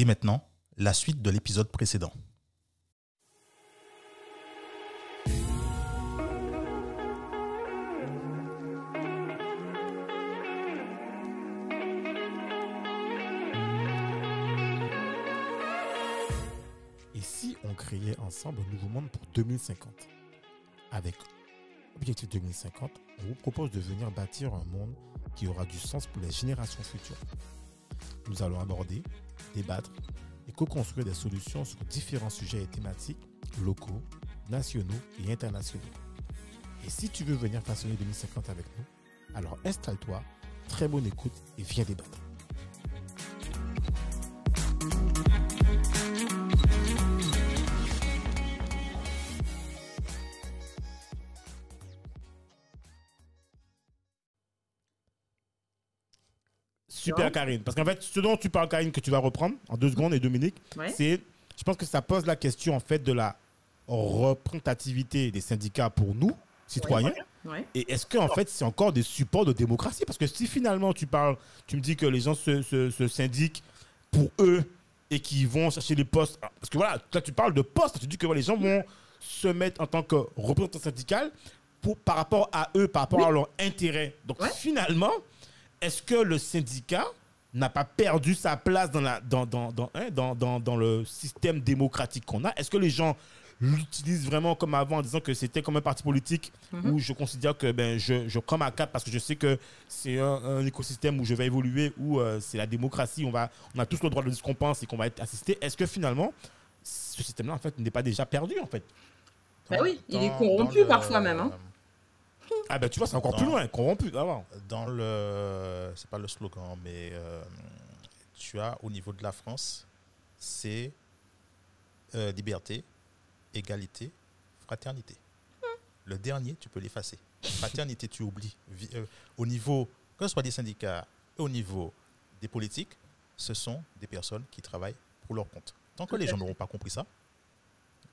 Et maintenant, la suite de l'épisode précédent. Et si on créait ensemble un nouveau monde pour 2050 Avec Objectif 2050, on vous propose de venir bâtir un monde qui aura du sens pour les générations futures. Nous allons aborder, débattre et co-construire des solutions sur différents sujets et thématiques locaux, nationaux et internationaux. Et si tu veux venir façonner 2050 avec nous, alors installe-toi, très bonne écoute et viens débattre. Super Karine. Parce qu'en fait, ce dont tu parles, Karine, que tu vas reprendre en deux secondes et Dominique, Ouais. c'est, je pense que ça pose la question en fait de la représentativité des syndicats pour nous, citoyens. Ouais. Et est-ce qu'en fait, c'est encore des supports de démocratie? Parce que si finalement tu parles, tu me dis que les gens se, se, se syndiquent pour eux et qu'ils vont chercher les postes. Parce que voilà, là tu parles de postes, tu dis que voilà, les gens vont se mettre en tant que représentant syndical pour, par rapport à eux, par rapport à leur intérêt. Donc finalement, est-ce que le syndicat n'a pas perdu sa place dans, la, dans, dans, dans, hein, dans, dans, dans le système démocratique qu'on a? Est-ce que les gens l'utilisent vraiment comme avant en disant que c'était comme un parti politique où je considère que ben, je, je prends ma carte parce que je sais que c'est un, un écosystème où je vais évoluer, où euh, c'est la démocratie, on, va, on a tous le droit de dire ce qu'on pense et qu'on va être assisté. Est-ce que finalement, ce système-là en fait, n'est pas déjà perdu en fait? Bah oui, il est corrompu le- parfois même, hein. Ah ben tu vois, c'est encore plus loin, corrompu. Ouais. Dans le, c'est pas le slogan, mais euh, tu as au niveau de la France, c'est euh, liberté, égalité, fraternité. Le dernier, tu peux l'effacer. Fraternité, tu oublies. Euh, au niveau, que ce soit des syndicats, au niveau des politiques, ce sont des personnes qui travaillent pour leur compte. Tant que les gens n'auront pas compris ça,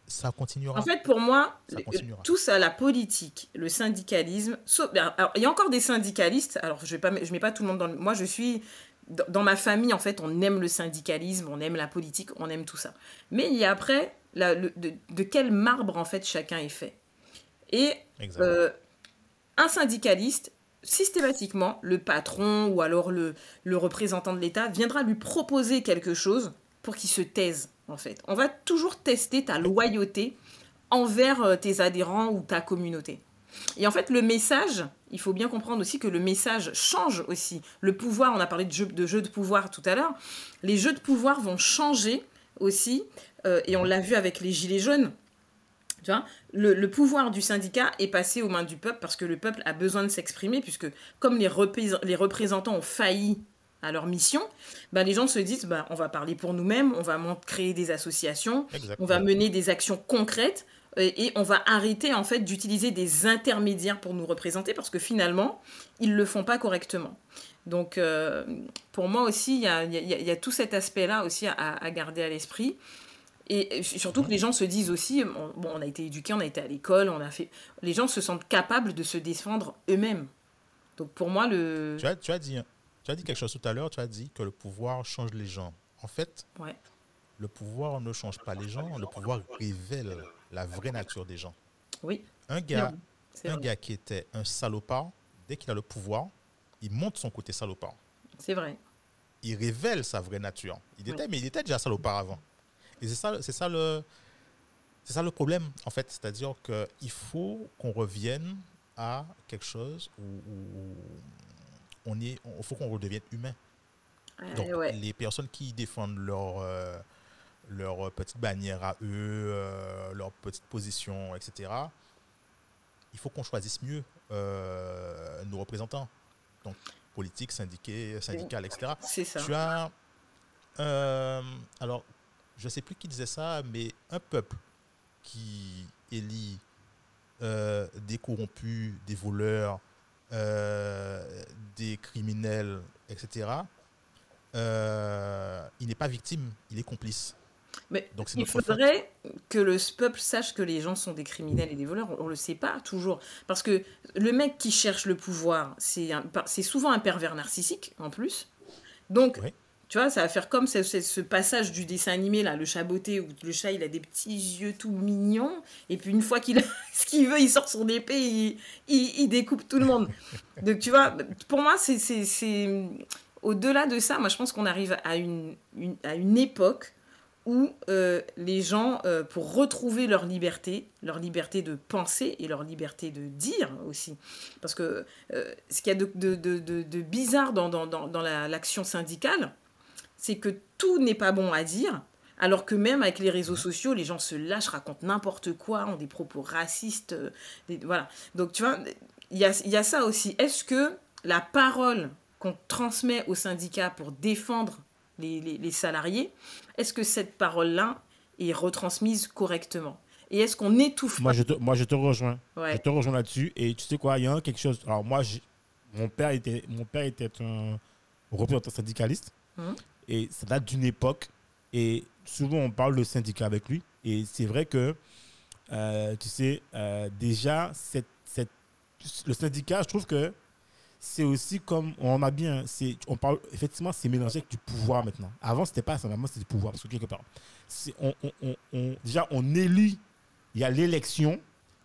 ça continuera. En fait, pour moi, Ça tout ça, la politique, le syndicalisme, sauf- ben, alors, il y a encore des syndicalistes. Alors, je je mets pas tout le monde dans. Le, moi, je suis dans, dans ma famille. En fait, on aime le syndicalisme, on aime la politique, on aime tout ça. Mais il y a après la- le- de, de quel marbre en fait chacun est fait. Et euh, un syndicaliste, systématiquement, le patron ou alors le, le représentant de l'État viendra lui proposer quelque chose pour qu'il se taise, en fait. On va toujours tester ta loyauté envers euh, tes adhérents ou ta communauté. Et en fait, le message, il faut bien comprendre aussi que le message change aussi. Le pouvoir, on a parlé de jeux de, jeux de pouvoir tout à l'heure, les jeux de pouvoir vont changer aussi, euh, et on l'a vu avec les Gilets jaunes. Tu vois, le, pouvoir du syndicat est passé aux mains du peuple parce que le peuple a besoin de s'exprimer, puisque comme les représentants ont failli à leur mission, ben les gens se disent ben, on va parler pour nous-mêmes, on va créer des associations, on va mener des actions concrètes euh, et on va arrêter en fait d'utiliser des intermédiaires pour nous représenter parce que finalement ils le font pas correctement. Donc euh, pour moi aussi il y a, il y a- il y a tout cet aspect-là aussi à, à garder à l'esprit. Et surtout que les gens se disent aussi, on, bon, on a été éduqués, on a été à l'école, on a fait, les gens se sentent capables de se défendre eux-mêmes. Donc pour moi le, Tu as, tu, as dit, tu as dit quelque chose tout à l'heure, tu as dit que le pouvoir change les gens. En fait, Ouais. le pouvoir ne change pas les gens, le pouvoir révèle la vraie nature des gens. oui, Un gars, un gars qui était un salopard, dès qu'il a le pouvoir, il montre son côté salopard. C'est vrai. Il révèle sa vraie nature. Il Oui. était, mais il était déjà salopard avant. Et c'est ça, c'est ça le, c'est ça le problème en fait, c'est-à-dire qu'il faut qu'on revienne à quelque chose où on est, il faut qu'on redevienne humain. Donc, Euh, ouais. les personnes qui défendent leur, euh, leur petite bannière à eux, euh, leur petite position, etc., il faut qu'on choisisse mieux euh, nos représentants. Donc, politique, syndiqués, syndical, etc. C'est ça. Tu as. euh, alors, je ne sais plus qui disait ça, mais un peuple qui élit euh, des corrompus, des voleurs, euh, des criminels, etc., euh, il n'est pas victime, il est complice. Mais Donc, il faute. faudrait que le peuple sache que les gens sont des criminels et des voleurs. On ne le sait pas toujours. Parce que le mec qui cherche le pouvoir, c'est souvent un pervers narcissique, en plus. Donc, Oui. Tu vois, ça va faire comme ce, ce- passage du dessin animé, là, le chat beauté, où le chat, il a des petits yeux tout mignons. Et puis, une fois qu'il a ce qu'il veut, il sort son épée, il, il, découpe tout le monde. Donc, tu vois, pour moi, c'est... Au-delà de ça, moi, je pense qu'on arrive à une, à une époque où euh, les gens, euh, pour retrouver leur liberté, leur liberté de penser et leur liberté de dire aussi, parce que euh, ce qu'il y a de, de- de- bizarre dans, dans, dans, dans la- l'action syndicale, c'est que tout n'est pas bon à dire, alors que même avec les réseaux sociaux, les gens se lâchent, racontent n'importe quoi, ont des propos racistes, euh, des- voilà. Donc tu vois, il y a, y a ça aussi. Est-ce que la parole qu'on transmet aux syndicats pour défendre les, les- les salariés, est-ce que cette parole-là est retransmise correctement? Et est-ce qu'on étouffe Moi, je te, moi, je te rejoins. Ouais. Je te rejoins là-dessus. Et tu sais quoi, il y a quelque chose. Alors, moi, mon père était, mon père était un représentant syndicaliste. Mhm. Et ça date d'une époque. Et souvent, on parle de syndicat avec lui. Et c'est vrai que, euh, tu sais, euh, déjà, cette, cette, le syndicat, je trouve que c'est aussi comme on a bien c'est on parle effectivement c'est mélangé avec du pouvoir maintenant. Avant c'était pas ça maintenant c'est du pouvoir parce que quelque part on, on- déjà on élit il y a l'élection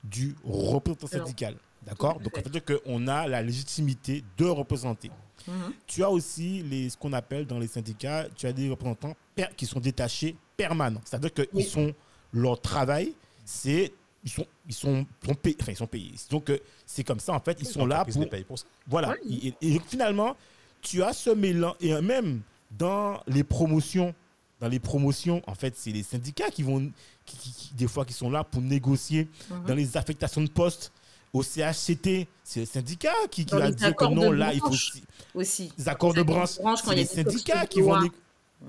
du représentant syndical. d'accord? Donc ça veut dire qu'on a la légitimité de représenter Mhm. tu as aussi les, ce qu'on appelle dans les syndicats, tu as des représentants per- qui sont détachés permanents. C'est-à-dire qu'ils Oui. sont, leur travail, c'est, ils sont, ils sont, sont payés, enfin, ils sont payés. Donc, euh, c'est comme ça, en fait, ils sont là pour, pour ça. voilà. Et, finalement, tu as ce mélange, et même dans les promotions, dans les promotions, en fait, c'est les syndicats qui vont, qui, qui- qui- des fois, qui sont là pour négocier. Mhm. Dans les affectations de poste, au CHCT, c'est le syndicat qui, qui les dire que non, de là, il faut aussi- aussi. les accords de branche, c'est a les syndicats de qui vont.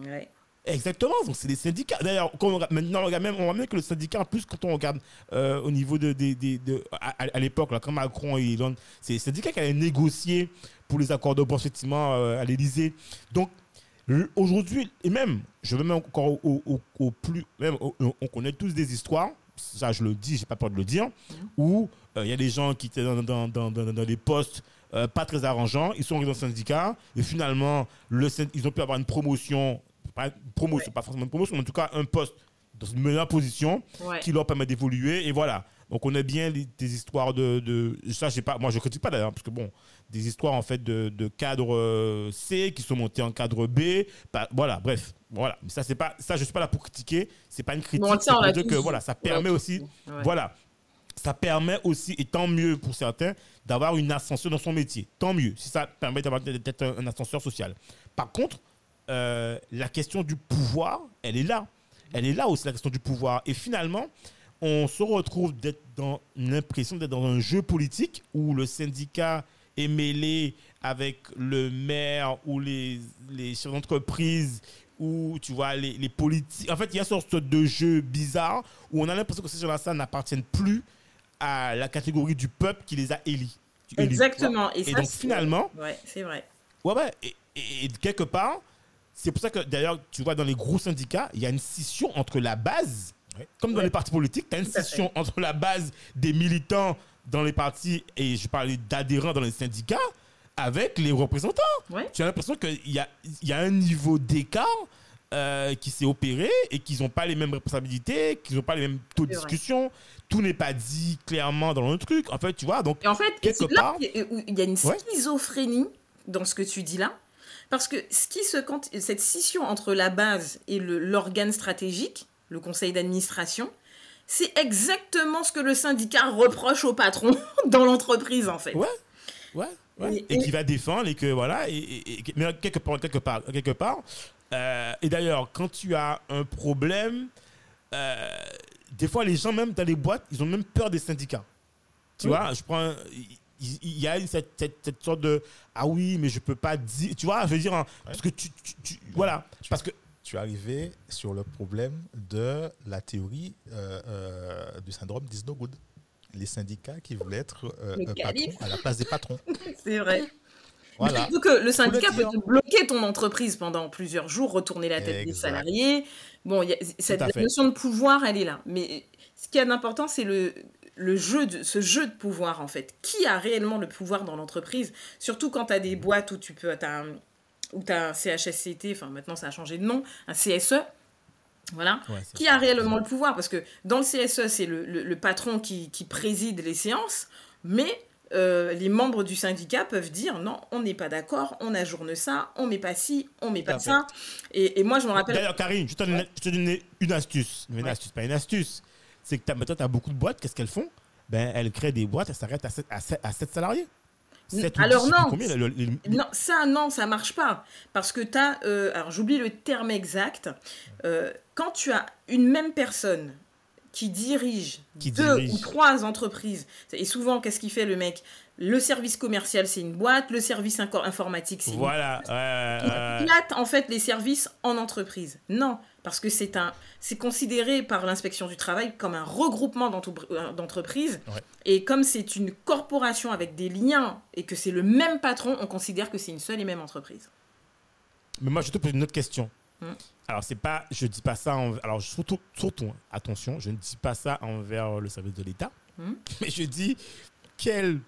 Ouais. Exactement, donc c'est les syndicats. D'ailleurs, maintenant, on regarde même, on voit même que le syndicat, en plus, quand on regarde euh, au niveau de, des- des- de- à, l'époque, là, quand Macron et Hollande, c'est les syndicats qui allaient négocier pour les accords de branche, effectivement, euh, à l'Élysée. Donc, aujourd'hui, et même, je vais même encore au, au- au- au plus, même, on connaît tous des histoires, ça je le dis, j'ai pas peur de le dire, où euh, il y a des gens qui étaient dans, dans, dans, dans- des postes euh, pas très arrangeants, ils sont arrivés dans le syndicat, et finalement, le, ils ont pu avoir une promotion, pas une promotion, pas forcément une promotion, mais en tout cas un poste dans une meilleure position Ouais. qui leur permet d'évoluer, et voilà. Donc on a bien les- des histoires de, de ça, j'ai pas, moi je critique pas d'ailleurs, parce que bon, des histoires en fait de, de cadre euh, C qui sont montés en cadre B, voilà, bref, voilà. Mais ça c'est pas, ça je suis pas là pour critiquer, c'est pas une critique, Bon, ça, on que voilà, ça permet aussi. Ouais. voilà, ça permet aussi, et tant mieux pour certains, d'avoir une ascension dans son métier. Tant mieux, si ça permet d'avoir d'être un, un ascenseur social. Par contre, euh, la question du pouvoir, elle est là. Elle est là aussi, la question du pouvoir. Et finalement, on se retrouve d'être dans l'impression d'être dans un jeu politique où le syndicat est mêlé avec le maire ou les, chefs d'entreprise ou tu vois les, les politiques. En fait, il y a une sorte de jeu bizarre où on a l'impression que ces gens-là n'appartiennent plus à la catégorie du peuple qui les a vois. Exactement. Et, donc finalement, Ouais, c'est vrai. Ouais, ouais. Et, et- et quelque part, c'est pour ça que d'ailleurs, tu vois, dans les gros syndicats, il y a une scission entre la base, Ouais. comme dans Ouais. les partis politiques, tu as une scission entre la base des militants dans les partis et je parlais d'adhérents dans les syndicats avec les représentants. Tu as l'impression qu'il y a, y a un niveau d'écart euh, qui s'est opéré et qu'ils n'ont pas les mêmes responsabilités, qu'ils n'ont pas les mêmes taux de vrai. discussion. Tout n'est pas dit clairement dans le truc. En fait, tu vois, donc Et en fait, Quelque là part- il y a une Ouais. schizophrénie dans ce que tu dis là. Parce que ce qui se, quand, cette scission entre la base et l'organe stratégique, le conseil d'administration, c'est exactement ce que le syndicat reproche au patron dans l'entreprise, en fait. Ouais, ouais, ouais. Et- Et, et- qui va défendre et que voilà. Et, et- et- mais quelque part, quelque part, quelque part. Euh, et d'ailleurs, quand tu as un problème, euh, des fois les gens même dans les boîtes, ils ont même peur des syndicats. Tu Oui. vois, je prends. Il il y a une- cette, cette, cette sorte de ah oui mais je peux pas dire tu vois je veux dire hein, parce que tu, tu- tu- voilà Tu- parce que Tu es arrivé sur le problème de la théorie euh, euh, du syndrome d'Is No Good. Les syndicats qui voulaient être patrons à la place des patrons. C'est vrai. Voilà. Que le syndicat peut te bloquer ton entreprise pendant plusieurs jours, retourner la tête des salariés. Bon, y a- cette notion de pouvoir, elle est là. Mais ce qui est d'important, c'est le, le jeu de, ce jeu de pouvoir, en fait. Qui a réellement le pouvoir dans l'entreprise? Surtout quand tu as des boîtes où tu peux... As un, où tu as un CHSCT, enfin maintenant ça a changé de nom, un CSE, voilà, Ouais, qui a réellement le pouvoir? Parce que dans le CSE, c'est le, le- le patron qui, qui préside les séances, mais euh, les membres du syndicat peuvent dire non, on n'est pas d'accord, on ajourne ça, on met pas ci, on met pas ça. Et, et moi, je me rappelle. D'ailleurs, Karine, je te donne, je te donne une astuce. Une Ouais. astuce, pas une astuce. C'est que maintenant, tu as beaucoup de boîtes. Qu'est-ce qu'elles font? Ben, Elles créent des boîtes, elles s'arrêtent à 7, à sept- à sept salariés. Alors non. Combien, le- le- le- Non, ça, non, ça marche pas. Parce que tu as. alors, j'oublie le terme exact. Euh, quand tu as une même personne qui dirige Qui deux dirige. ou trois entreprises, et souvent, qu'est-ce qu'il fait le mec? Le service commercial, c'est une boîte. Le service informatique, c'est une Voilà. ouais, Il ouais, ouais. plate en fait les services en entreprise. Non, parce que c'est un, c'est considéré par l'inspection du travail comme un regroupement euh, d'entreprises. Ouais. Et comme c'est une corporation avec des liens et que c'est le même patron, on considère que c'est une seule et même entreprise. Mais moi, je te pose une autre question. Hmm. Alors, c'est pas, je dis pas ça. En, alors, surtout, surtout, hein, attention, je ne dis pas ça envers le service de l'État, Hmm. mais je dis quel,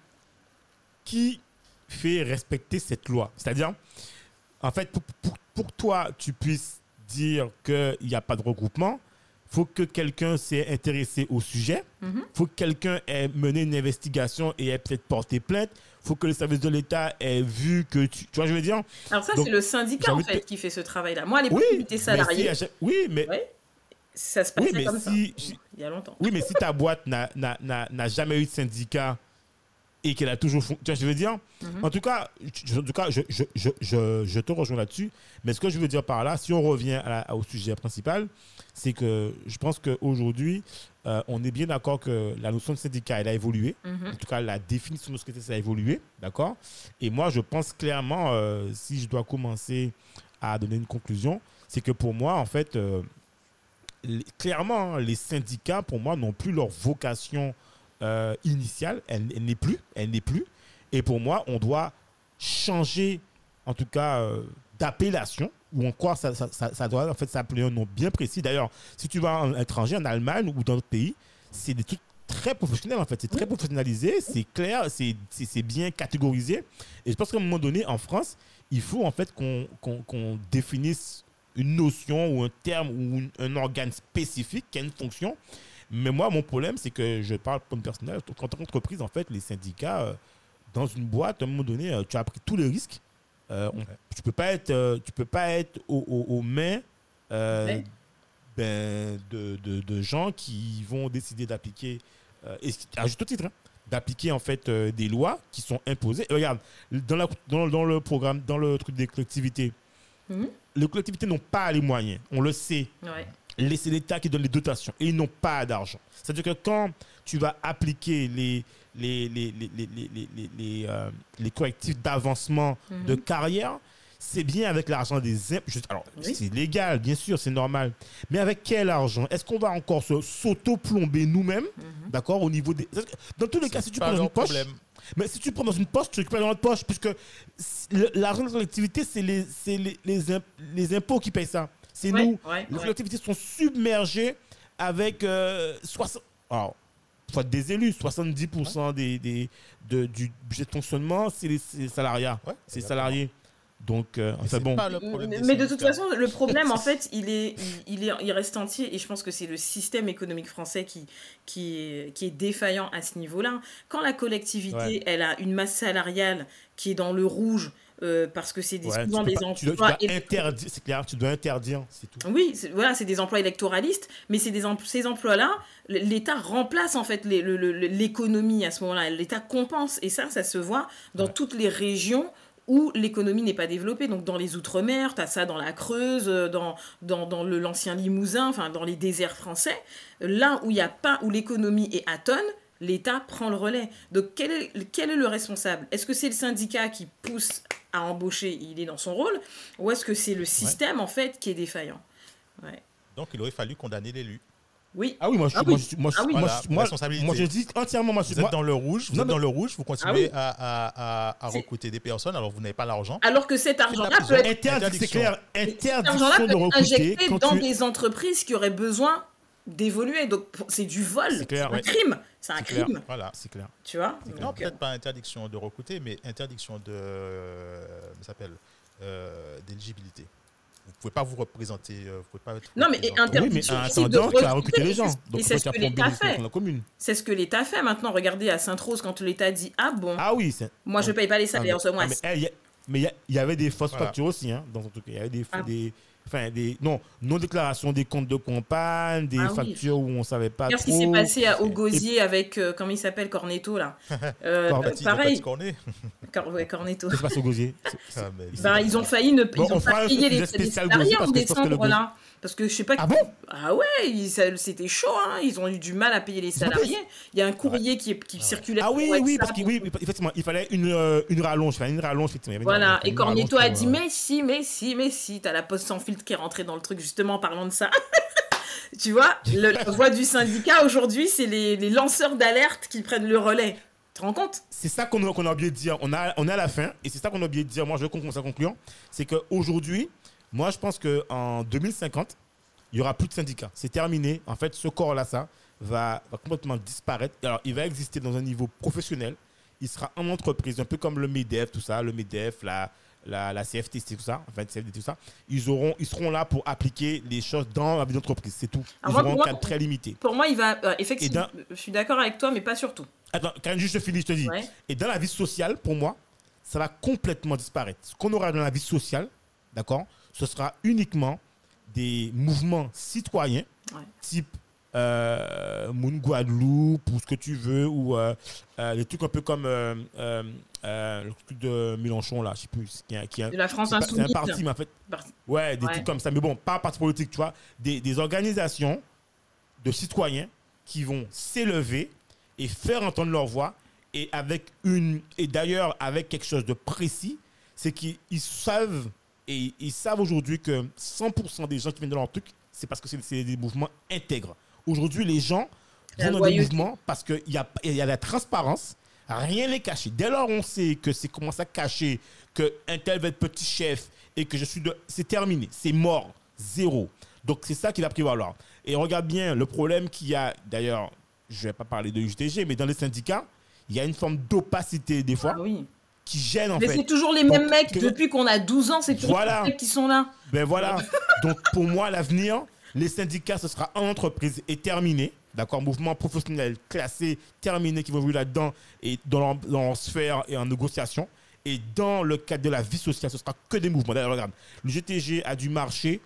qui fait respecter cette loi? C'est-à-dire, en fait, pour, pour, pour que toi, tu puisses dire qu'il n'y a pas de regroupement, faut que quelqu'un s'est intéressé au sujet, Mhm. faut que quelqu'un ait mené une investigation et ait peut-être porté plainte, faut que le service de l'État ait vu que tu... Tu vois, je veux dire? Alors ça, c'est le syndicat en fait te- qui fait ce travail-là. Moi, à l'époque, Oui, j'étais mais salarié. si oui, mais, Ouais, ça se Oui, passait mais comme ça. si- Il y a longtemps. oui, mais si ta boîte n'a jamais eu de syndicat et qu'elle a toujours tu vois je veux dire? Mhm. En tout cas, je, en tout cas je, je, je, je, je te rejoins là-dessus. Mais ce que je veux dire par là, si on revient à la- au sujet principal, c'est que je pense qu'aujourd'hui, euh, on est bien d'accord que la notion de syndicat, elle a évolué. Mhm. En tout cas, la définition de ce que c'est, ça a évolué. D'accord? Et moi, je pense clairement, euh, si je dois commencer à donner une conclusion, c'est que pour moi, en fait, euh, les- clairement, hein, les syndicats, pour moi, n'ont plus leur vocation euh, initiale. Elle, elle n'est plus. Elle n'est plus. Et pour moi, on doit changer, en tout cas, euh, d'appellation, ou encore, ça, ça, ça- ça doit en fait s'appeler un nom bien précis. D'ailleurs, si tu vas en étranger, en Allemagne ou dans d'autres pays, c'est des trucs très professionnels, en fait. C'est très professionnalisé, c'est clair, c'est c'est- c'est bien catégorisé. Et je pense qu'à un moment donné, en France, il faut en fait qu'on qu'on- qu'on définisse une notion ou un terme ou un organe spécifique qui a une fonction. Mais moi, mon problème, c'est que je parle comme personnel. En tant qu'entreprise, en fait, les syndicats, euh, dans une boîte, à un moment donné, euh, tu as pris tous les risques. Euh, on-. Tu peux pas être, euh, tu peux pas être aux, aux- aux mains euh, Ouais. ben, de, de- de gens qui vont décider d'appliquer, euh, et à juste titre, hein, d'appliquer en fait euh, des lois qui sont imposées. Et regarde, dans, la- dans- dans le programme, dans le truc des collectivités, Mhm. les collectivités n'ont pas les moyens. On le sait. Ouais. C'est l'État qui donne les dotations et ils n'ont pas d'argent. C'est-à-dire que quand tu vas appliquer les, les, les, les, les, les, les- les- les, euh, les correctifs d'avancement Mhm. de carrière, c'est bien avec l'argent des impôts. Alors, Oui. c'est légal, bien sûr, c'est normal. Mais avec quel argent? Est-ce qu'on va encore se- s'auto-plomber nous-mêmes? Mhm. D'accord Au niveau des. Dans tous les cas, si tu prends dans une poche. problème. Mais si tu prends dans une poche, tu récupères dans notre poche, puisque l'argent de la collectivité, c'est les, c'est les, les, imp- les impôts qui payent ça. C'est Ouais, nous. ouais, Les ouais. collectivités sont submergées avec euh, 60. Alors, faut être des élus, 70% des, des, de- du budget de fonctionnement, c'est les, les salariats, Ouais, c'est les salariés. Donc, euh, enfin bon. pas le problème des Mais de toute façon, le problème, en fait, il, est, il, il est, il reste entier et je pense que c'est le système économique français qui, qui, est, qui est défaillant à ce niveau-là. Quand la collectivité, Ouais. elle a une masse salariale qui est dans le rouge euh, parce que c'est des, Ouais, souvent des pas- tu dois, tu emplois... dois interdire, c'est clair, tu dois interdire, c'est tout. Oui, c'est- voilà, c'est des emplois électoralistes, mais c'est des ces emplois-là, l'État remplace en fait l'économie à ce moment-là. L'État compense, et ça, ça se voit dans Ouais. toutes les régions où l'économie n'est pas développée. Donc dans les Outre-mer, tu as ça dans la Creuse, euh, dans, dans, dans le- l'ancien Limousin, enfin dans les déserts français. Là où il a pas, où l'économie est atone, l'État prend le relais. Donc quel est, quel est le responsable? Est-ce que c'est le syndicat qui pousse à embaucher, il est dans son rôle, ou est-ce que c'est le système en fait qui est défaillant? Ouais. Donc, il aurait fallu condamner l'élu. Oui. Ah oui, moi je, Ah moi, oui. je- moi, je- Ah oui. moi, je- moi, dis entièrement, moi, je- Vous moi- êtes dans le rouge, vous Non, êtes mais- dans le rouge, vous continuez Ah oui. à, à, à, à C'est- recruter des personnes, alors vous n'avez pas l'argent. Alors que cet argent-là peut être, Interdit, c'est Interdiction. clair, cet argent-là interdiction peut de être recruter injecté dans tu... des entreprises qui auraient besoin d'évoluer. Donc c'est du vol, C'est un ouais. crime, c'est un clair. crime, Voilà. C'est clair. tu vois. Non, Donc, peut-être pas interdiction de recruter, mais interdiction de, euh, ça s'appelle, euh, d'éligibilité. Vous ne pouvez pas vous représenter. euh, vous pouvez pas être Non, mais interdiction Oui, mais tu as recruter, recruté les gens. c'est- Donc, c'est ce que l'État fait. dans la commune C'est ce que l'État fait maintenant. Regardez à Sainte-Rose, quand l'État dit Ah bon, Ah oui, moi je paye pas les salaires ce Ah, mois. mais eh, il y a- mais il y a- il y avait des fausses Voilà. factures aussi, hein, dans son truc. Il y avait des, Ah. des, enfin, des, non, non-déclaration des comptes de campagne, des Ah oui. factures où on savait pas Regarde ce qui s'est passé à, au Gosier avec, euh, comment il s'appelle, Cornetto, là. Euh, ont pas pareil, est. Cor- ouais, Cornetto. Qu'est-ce qui se passe au gosier Ah, Ben, ils ont failli ne Bon, ils on ont pas payé les, les salariés en décembre, là. Parce que je sais pas. Ah bon Ah ouais, c'était chaud, hein. Ils ont eu du mal à payer les salariés. Il y a un courrier qui, est- qui circulait. Ah oui, oui, parce que oui, effectivement, il fallait une, euh, une rallonge, fallait une rallonge, effectivement. une- Voilà, et Cornetto a dit euh, mais si, mais si, mais si, t'as la poste sans filtre qui est rentrée dans le truc justement en parlant de ça. tu vois, le- la voix du syndicat aujourd'hui, c'est les, les lanceurs d'alerte qui prennent le relais. Tu te rends compte? C'est ça qu'on a, a oublié de dire. On, a, on à la fin, et c'est ça qu'on a oublié de dire. Moi, je conclue ça concluant. C'est qu'aujourd'hui, moi, je pense qu'en 2050, il n'y aura plus de syndicats. C'est terminé. En fait, ce corps-là, ça, va, va complètement disparaître. Alors, il va exister dans un niveau professionnel. Il sera en entreprise, un peu comme le MEDEF, tout ça, le MEDEF, la, la, la CFTC, tout ça, enfin, tout ça. Ils, auront, ils seront là pour appliquer les choses dans la vie d'entreprise. C'est tout. Ils Alors moi, auront un cadre très limité. Pour moi, il va. euh, effectivement, je suis d'accord avec toi, mais pas surtout. Attends, quand juste je finis, je te dis. Ouais. Et dans la vie sociale, pour moi, ça va complètement disparaître. Ce qu'on aura dans la vie sociale, d'accord, ce sera uniquement des mouvements citoyens, Ouais. type euh, Moon Guadeloupe ou ce que tu veux, ou euh, euh, des trucs un peu comme euh, euh, euh, le truc de Mélenchon, là, je sais plus, qui est, qui De la France pas- c'est un insoumise. parti, mais en fait, Ouais, des Ouais. trucs comme ça. Mais bon, pas un parti politique, tu vois. Des, des organisations de citoyens qui vont s'élever et faire entendre leur voix. Et avec une. Et d'ailleurs, avec quelque chose de précis, c'est qu'ils ils savent. Et ils savent aujourd'hui que 100% des gens qui viennent dans leur truc, c'est parce que c'est des mouvements intègres. Aujourd'hui, les gens vont dans des mouvements parce qu'il y a, y a la transparence. Rien n'est caché. Dès lors, on sait que c'est commence à cacher que un tel va être petit chef et que je suis de. C'est terminé. C'est mort. Zéro. Donc, c'est ça qui va prévaloir. Et regarde bien le problème qu'il y a. D'ailleurs, je ne vais pas parler de UTG, mais dans les syndicats, il y a une forme d'opacité des fois Ah oui. Qui gêne en Mais fait. c'est toujours les Donc, mêmes mecs. que- Depuis qu'on a 12 ans, c'est toujours Voilà. les mecs qui sont là. Ben voilà. Donc pour moi, l'avenir, les syndicats, ce sera en entreprise et terminé. D'accord Mouvement professionnel classé, terminé, qui vont jouer là-dedans et dans leur, dans leur sphère et en négociation. Et dans le cadre de la vie sociale, ce sera que des mouvements. D'ailleurs, regarde, le GTG a dû marcher.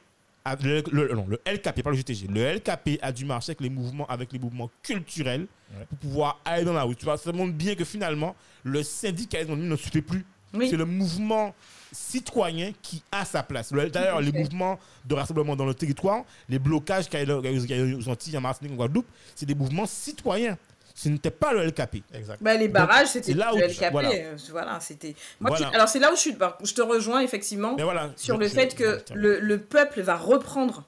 Le, le- non, le LKP, pas le GTG. Le LKP a dû marcher avec les mouvements, avec les mouvements culturels Ouais. pour pouvoir aller dans la rue. Tu vois, ça montre bien que finalement, le syndicalisme ne suffit plus. Oui. C'est le mouvement citoyen qui a sa place. Le- D'ailleurs, les mouvements de rassemblement dans le territoire, les blocages qu'il y a aux Antilles, en Martinique, en Guadeloupe, c'est des mouvements citoyens. Ce n'était pas le LKP. Bah, les barrages, c'était le où- LKP. voilà. euh, Voilà, c'était. Moi, Voilà. qui- Alors, c'est là où je suis. bah, Je te rejoins, effectivement. Mais voilà. sur je- le je- fait que le, le peuple va reprendre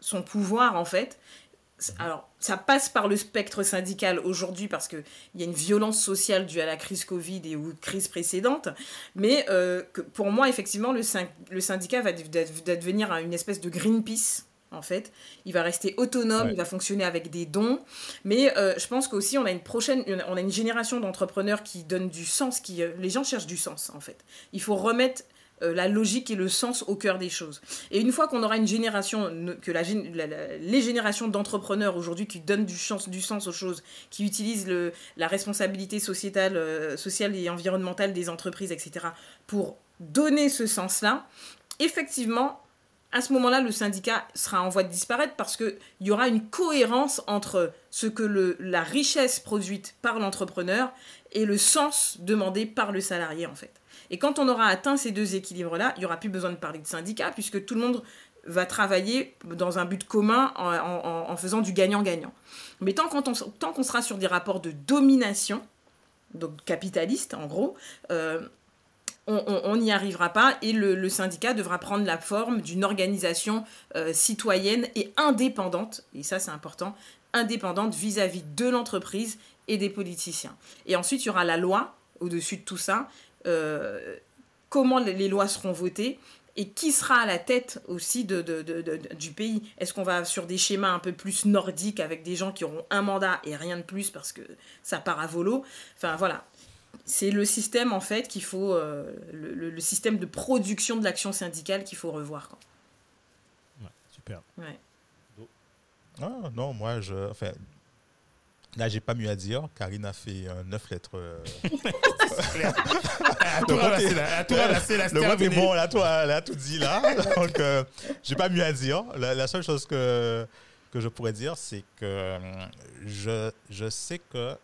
son pouvoir en fait. C'est- Alors, ça passe par le spectre syndical aujourd'hui parce qu'il y a une violence sociale due à la crise Covid et aux crises précédentes. Mais euh, que pour moi, effectivement, le, le syndicat va dev- dev- devenir un- une espèce de Greenpeace. En fait, il va rester autonome, Ouais. il va fonctionner avec des dons, mais euh, je pense qu'aussi on a une prochaine, on a une génération d'entrepreneurs qui donnent du sens, qui euh, les gens cherchent du sens en fait. Il faut remettre euh, la logique et le sens au cœur des choses. Et une fois qu'on aura une génération, que la, gén- la- la- les générations d'entrepreneurs aujourd'hui qui donnent du sens, du sens aux choses, qui utilisent le, la responsabilité sociétale, euh, sociale et environnementale des entreprises, etc., pour donner ce sens-là, effectivement, à ce moment-là, le syndicat sera en voie de disparaître parce qu'il y aura une cohérence entre ce que la richesse produite par l'entrepreneur et le sens demandé par le salarié, en fait. Et quand on aura atteint ces deux équilibres-là, il n'y aura plus besoin de parler de syndicat puisque tout le monde va travailler dans un but commun en, faisant du gagnant-gagnant. Mais tant qu'on tant qu'on sera sur des rapports de domination, donc capitaliste en gros, euh, on- n'y arrivera pas et le, syndicat devra prendre la forme d'une organisation euh, citoyenne et indépendante, et ça c'est important, indépendante vis-à-vis de l'entreprise et des politiciens. Et ensuite, il y aura la loi au-dessus de tout ça, euh, comment les, lois seront votées et qui sera à la tête aussi de- du pays. Est-ce qu'on va sur des schémas un peu plus nordiques avec des gens qui auront un mandat et rien de plus parce que ça part à volo? Enfin voilà. C'est le système, en fait, qu'il faut. euh, le, le- le système de production de l'action syndicale qu'il faut revoir. quoi. Ouais, super. Ouais. Ah, non, moi, je. Enfin, là, j'ai pas mieux à dire. Karine a fait euh, neuf lettres. euh, À tout ramasser, là. À tout ramasser, là. Le web est bon, là, toi, elle a tout dit là. Donc, euh, j'ai pas mieux à dire. La, la seule chose que, que je pourrais dire, c'est que euh, je, je sais que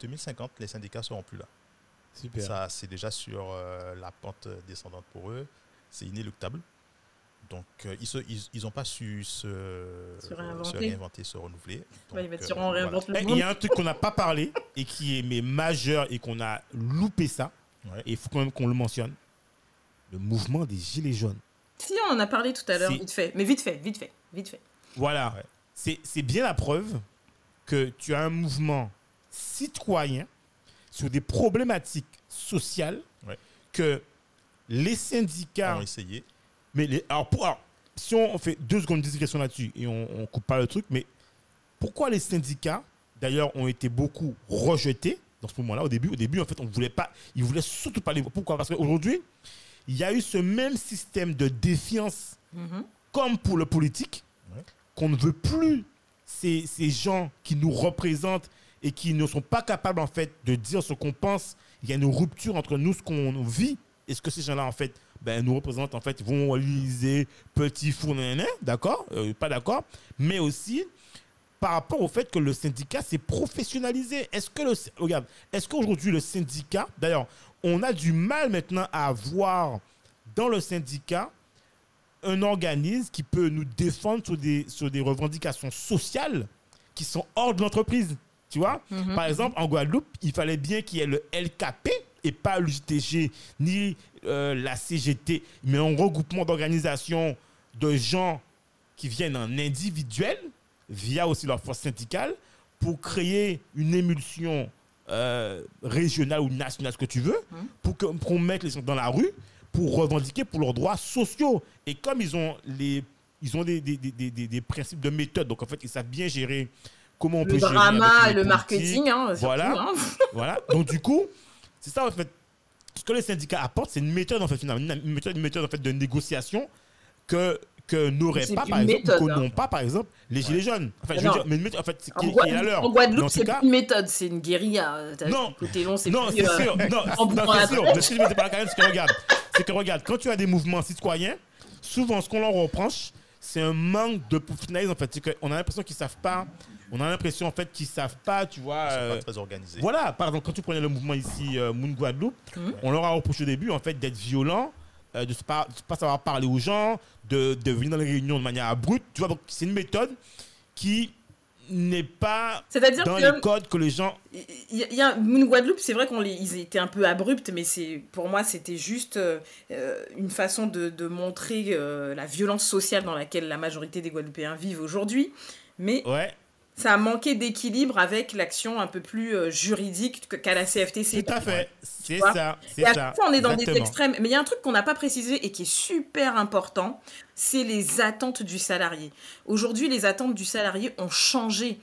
2050, les syndicats seront plus là. Super. Ça, c'est déjà sur euh, la pente descendante pour eux. C'est inéluctable. Donc, euh, ils n'ont ils, ils ont pas su se, Se euh, réinventer. réinventer, se renouveler. Ouais, Donc, il va euh, dire, on voilà. réinvente le Eh, Il y a un truc qu'on n'a pas parlé et qui est mais majeur et qu'on a loupé ça. Ouais. Et il faut quand même qu'on le mentionne. Le mouvement des Gilets jaunes. Si, on en a parlé tout à l'heure, vite fait. Mais vite fait, vite fait, vite fait. Voilà. Ouais. C'est C'est bien la preuve que tu as un mouvement citoyen sur des problématiques sociales Ouais. que les syndicats ont essayé. Mais les, alors, pour- alors, si on fait deux secondes de discussion là-dessus et on, on coupe pas le truc, mais pourquoi les syndicats, d'ailleurs, ont été beaucoup rejetés dans ce moment-là au début? Au début, en fait, on voulait pas, ils voulaient surtout pas les voir. Pourquoi? Parce qu'aujourd'hui, il y a eu ce même système de défiance Mhm. comme pour le politique, Ouais. qu'on ne veut plus ces, ces gens qui nous représentent et qui ne sont pas capables en fait de dire ce qu'on pense. Il y a une rupture entre nous, ce qu'on vit, et ce que ces gens-là en fait ben, nous représentent en fait, vont l'Élysée, petit four, d'accord, Euh, pas d'accord, mais aussi par rapport au fait que le syndicat s'est professionnalisé. Est-ce que le, regarde, est-ce qu'aujourd'hui le syndicat, d'ailleurs, on a du mal maintenant à avoir dans le syndicat un organisme qui peut nous défendre sur des, sur des revendications sociales qui sont hors de l'entreprise? Tu vois Mhm. Par exemple, en Guadeloupe, il fallait bien qu'il y ait le LKP et pas l'UTG ni euh, la CGT, mais un regroupement d'organisations de gens qui viennent en individuel via aussi leur force syndicale pour créer une émulsion euh, régionale ou nationale, ce que tu veux, Mhm. pour que- pour qu'on mette les gens dans la rue pour revendiquer pour leurs droits sociaux. Et comme ils ont, les, ils ont des, des, des, des- des- des principes de méthode, donc en fait, ils savent bien gérer comment on Le peut gérer drama les le marketing, hein, surtout, Voilà. hein. Voilà. Donc du coup, c'est ça en fait. Ce que les syndicats apportent, c'est une méthode en fait finalement, une méthode, une méthode en fait de négociation que que n'auraient pas par exemple, méthode, hein. n'ont pas par exemple les gilets jaunes. Enfin, je veux dire, mais une méthode en fait En, qui, est à l'heure. en Guadeloupe, c'est cas- plus une méthode, c'est une guérilla. T'as- Non. Côté long, c'est Non, plus, c'est euh, sûr. Non, la c'est sûr. Mais ce que je dire par la carrière, c'est que regarde, c'est que regarde, quand tu as des mouvements citoyens, souvent ce qu'on leur reproche, c'est un manque de professionnalisme en fait. C'est qu'on a l'impression qu'ils savent pas. On a l'impression en fait qu'ils savent pas, tu vois. Ils sont euh, pas très organisés. voilà, par exemple, quand tu prenais le mouvement ici, euh, Moon Guadeloupe, Mhm. on leur a reproché au début en fait d'être violent, euh, de ne pas, de pas savoir parler aux gens, de, de venir dans les réunions de manière abrupte. Tu vois, donc c'est une méthode qui n'est pas C'est-à-dire dans que les codes que les gens. il y, a- il y a Moon Guadeloupe, c'est vrai qu'on les, ils étaient un peu abrupts, mais c'est pour moi c'était juste euh, euh, une façon de, de montrer euh, la violence sociale dans laquelle la majorité des Guadeloupéens vivent aujourd'hui. Mais Ouais, ça a manqué d'équilibre avec l'action un peu plus euh, juridique que- qu'à la CFTC. tout à fait. C'est ça, Et à ça. fois, on est dans des extrêmes. Mais il y a un truc qu'on n'a pas précisé et qui est super important, c'est les attentes du salarié. Aujourd'hui, les attentes du salarié ont changé.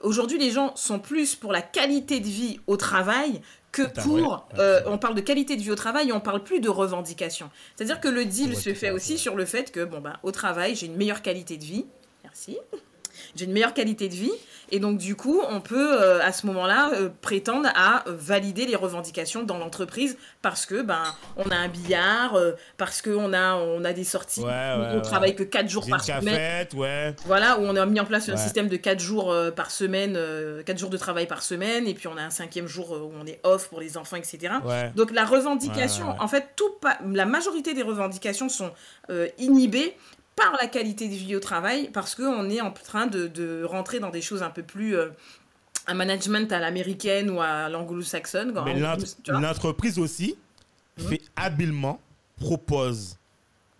Aujourd'hui, les gens sont plus pour la qualité de vie au travail que pour... ouais. euh, on parle de qualité de vie au travail et on parle plus de revendication. C'est-à-dire que le deal Ouais, se fait aussi sur le fait que, bon, ben, au travail, j'ai une meilleure qualité de vie. Merci j'ai une meilleure qualité de vie. Et donc du coup on peut euh, à ce moment-là euh, prétendre à euh, valider les revendications dans l'entreprise parce que ben on a un billard euh, parce que on a on a des sorties Ouais, où ouais, on ouais. travaille que 4 jours par semaine. voilà où on a mis en place un système de 4 jours par semaine 4 jours de travail par semaine. Et puis on a un cinquième jour où on est off pour les enfants etc donc la revendication, en fait, tout pa- la majorité des revendications sont inhibées par la qualité de vie au travail, parce qu'on est en train de, de rentrer dans des choses un peu plus... euh, un management à l'américaine ou à l'anglo-saxonne. Mais l'entreprise aussi Mhm. fait habilement, propose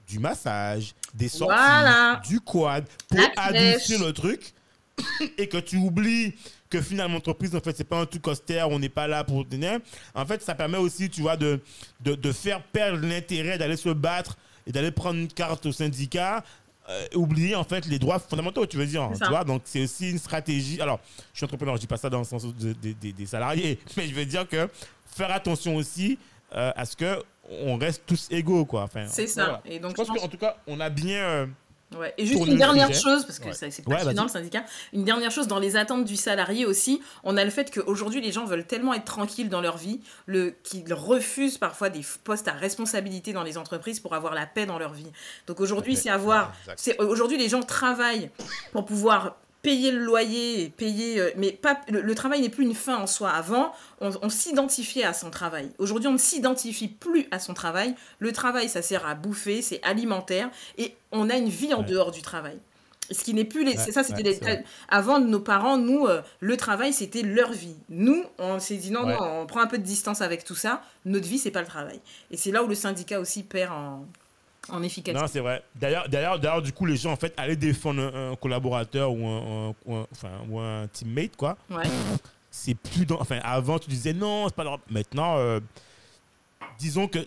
du massage, des sorties, Voilà. du quad pour adoucir le truc et que tu oublies que finalement l'entreprise en fait c'est pas un truc austère, on n'est pas là pour tenir. En fait, ça permet aussi, tu vois, de, de, de faire perdre l'intérêt d'aller se battre et d'aller prendre une carte au syndicat euh, oublier en fait les droits fondamentaux, tu veux dire. Tu vois, donc c'est aussi une stratégie. Alors, je suis entrepreneur, je dis pas ça dans le sens de- de- de- des salariés, mais je veux dire que faire attention aussi euh, à ce que on reste tous égaux, quoi. Enfin, C'est ça. voilà. Et donc, je pense je pense- qu'en tout cas, on a bien. Ouais. Et juste une dernière chose, parce que Ouais. c'est Ouais, passionnant vas-y. le syndicat, une dernière chose dans les attentes du salarié aussi, on a le fait qu'aujourd'hui les gens veulent tellement être tranquilles dans leur vie le, qu'ils refusent parfois des postes à responsabilité dans les entreprises pour avoir la paix dans leur vie. Donc aujourd'hui Ouais, c'est avoir... Aujourd'hui les gens travaillent pour pouvoir payer le loyer, payer, euh, mais pas, le, le travail n'est plus une fin en soi. Avant, on, on s'identifiait à son travail. Aujourd'hui, on ne s'identifie plus à son travail. Le travail, ça sert à bouffer, c'est alimentaire, et on a une vie en Ouais. dehors du travail. Ce qui n'est plus les. Ouais, ça, c'était ouais, les- avant nos parents, nous, euh, le travail, c'était leur vie. Nous, on s'est dit non, non, on prend un peu de distance avec tout ça. Notre vie, c'est pas le travail. Et c'est là où le syndicat aussi perd en, en efficacité. Non, c'est vrai. D'ailleurs, d'ailleurs, d'ailleurs, du coup, les gens, en fait, allaient défendre un, un collaborateur ou un, un- ou un- enfin, ou un teammate, quoi. Ouais. C'est plus dans. Enfin, avant, tu disais non, c'est pas leur. Maintenant, euh, disons que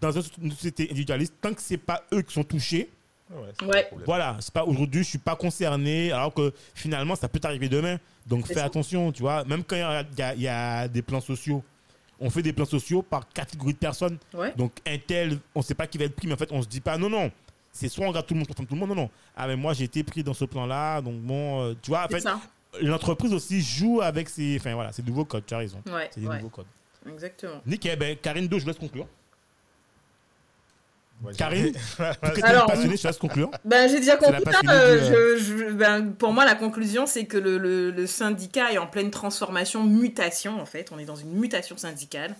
dans une société individualiste, tant que c'est pas eux qui sont touchés, Ouais, c'est Ouais. problème. voilà, c'est pas aujourd'hui, je suis pas concerné, alors que finalement, ça peut t'arriver demain. Donc, fais ça. attention, tu vois. Même quand y y il y a des plans sociaux, on fait des plans sociaux par catégorie de personnes. Ouais. Donc, un tel, on ne sait pas qui va être pris, mais en fait, on se dit pas, non, non, c'est soit on regarde tout le monde, soit on tout le monde, non, non. Ah, mais moi, j'ai été pris dans ce plan-là, donc bon, euh, tu vois, en fait, l'entreprise aussi joue avec ses, enfin, voilà, ses nouveaux codes, tu as raison. Ouais. C'est des ouais. nouveaux codes. Exactement. Nickel, ben, Karine Do, je vous laisse conclure. Ouais, Karine, j'ai- Parce que t'es Alors, passionnée, je te laisse conclure. Ben, j'ai déjà euh, je, je- ben, pour moi, la conclusion, c'est que le, le- le syndicat est en pleine transformation, mutation en fait. On est dans une mutation syndicale.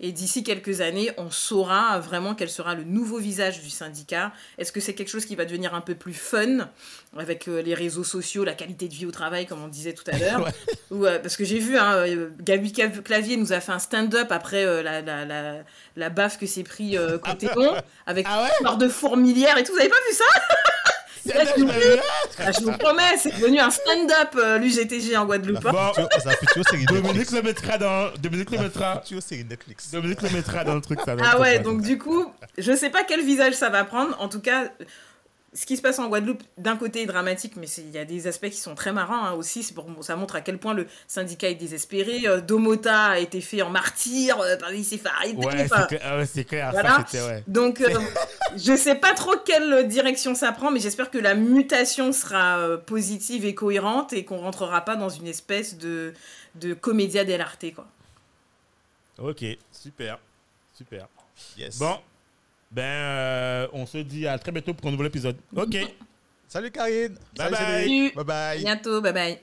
Et d'ici quelques années, on saura vraiment quel sera le nouveau visage du syndicat. Est-ce que c'est quelque chose qui va devenir un peu plus fun avec euh, les réseaux sociaux, la qualité de vie au travail, comme on disait tout à l'heure? Ou, euh, Parce que j'ai vu, hein, euh, Gabi Clavier nous a fait un stand-up après euh, la, la, la, la baffe que s'est pris euh, côté long, avec Ah ouais? une sorte de fourmilière et tout. Vous avez pas vu ça? Là, je, vous, je vous promets, c'est devenu un stand-up, euh, l'UGTG en Guadeloupe. hein. La future, série Dominique le mettra dans. Dominique le mettra. future série Netflix. Dominique le mettra dans le truc, ça. dans le Ah truc, ouais, ça. donc du coup, je sais pas quel visage ça va prendre. En tout cas, ce qui se passe en Guadeloupe, d'un côté, est dramatique, mais il y a des aspects qui sont très marrants hein, aussi. Pour, ça montre à quel point le syndicat est désespéré. Euh, Domota a été fait en martyr euh, par les séfarides. Ouais, c'est clair. Ah ouais, c'est clair. Voilà. Ça, c'était, ouais. Donc, euh, je sais pas trop quelle direction ça prend, mais j'espère que la mutation sera euh, positive et cohérente et qu'on rentrera pas dans une espèce de, de comédia dell'arte, quoi. Ok, super. Super. Yes. Bon, ben, euh, on se dit à très bientôt pour un nouvel épisode. Ok. Salut Karine. Bye Salut bye. Cédric. Salut. Bye bye. Bientôt, bye bye.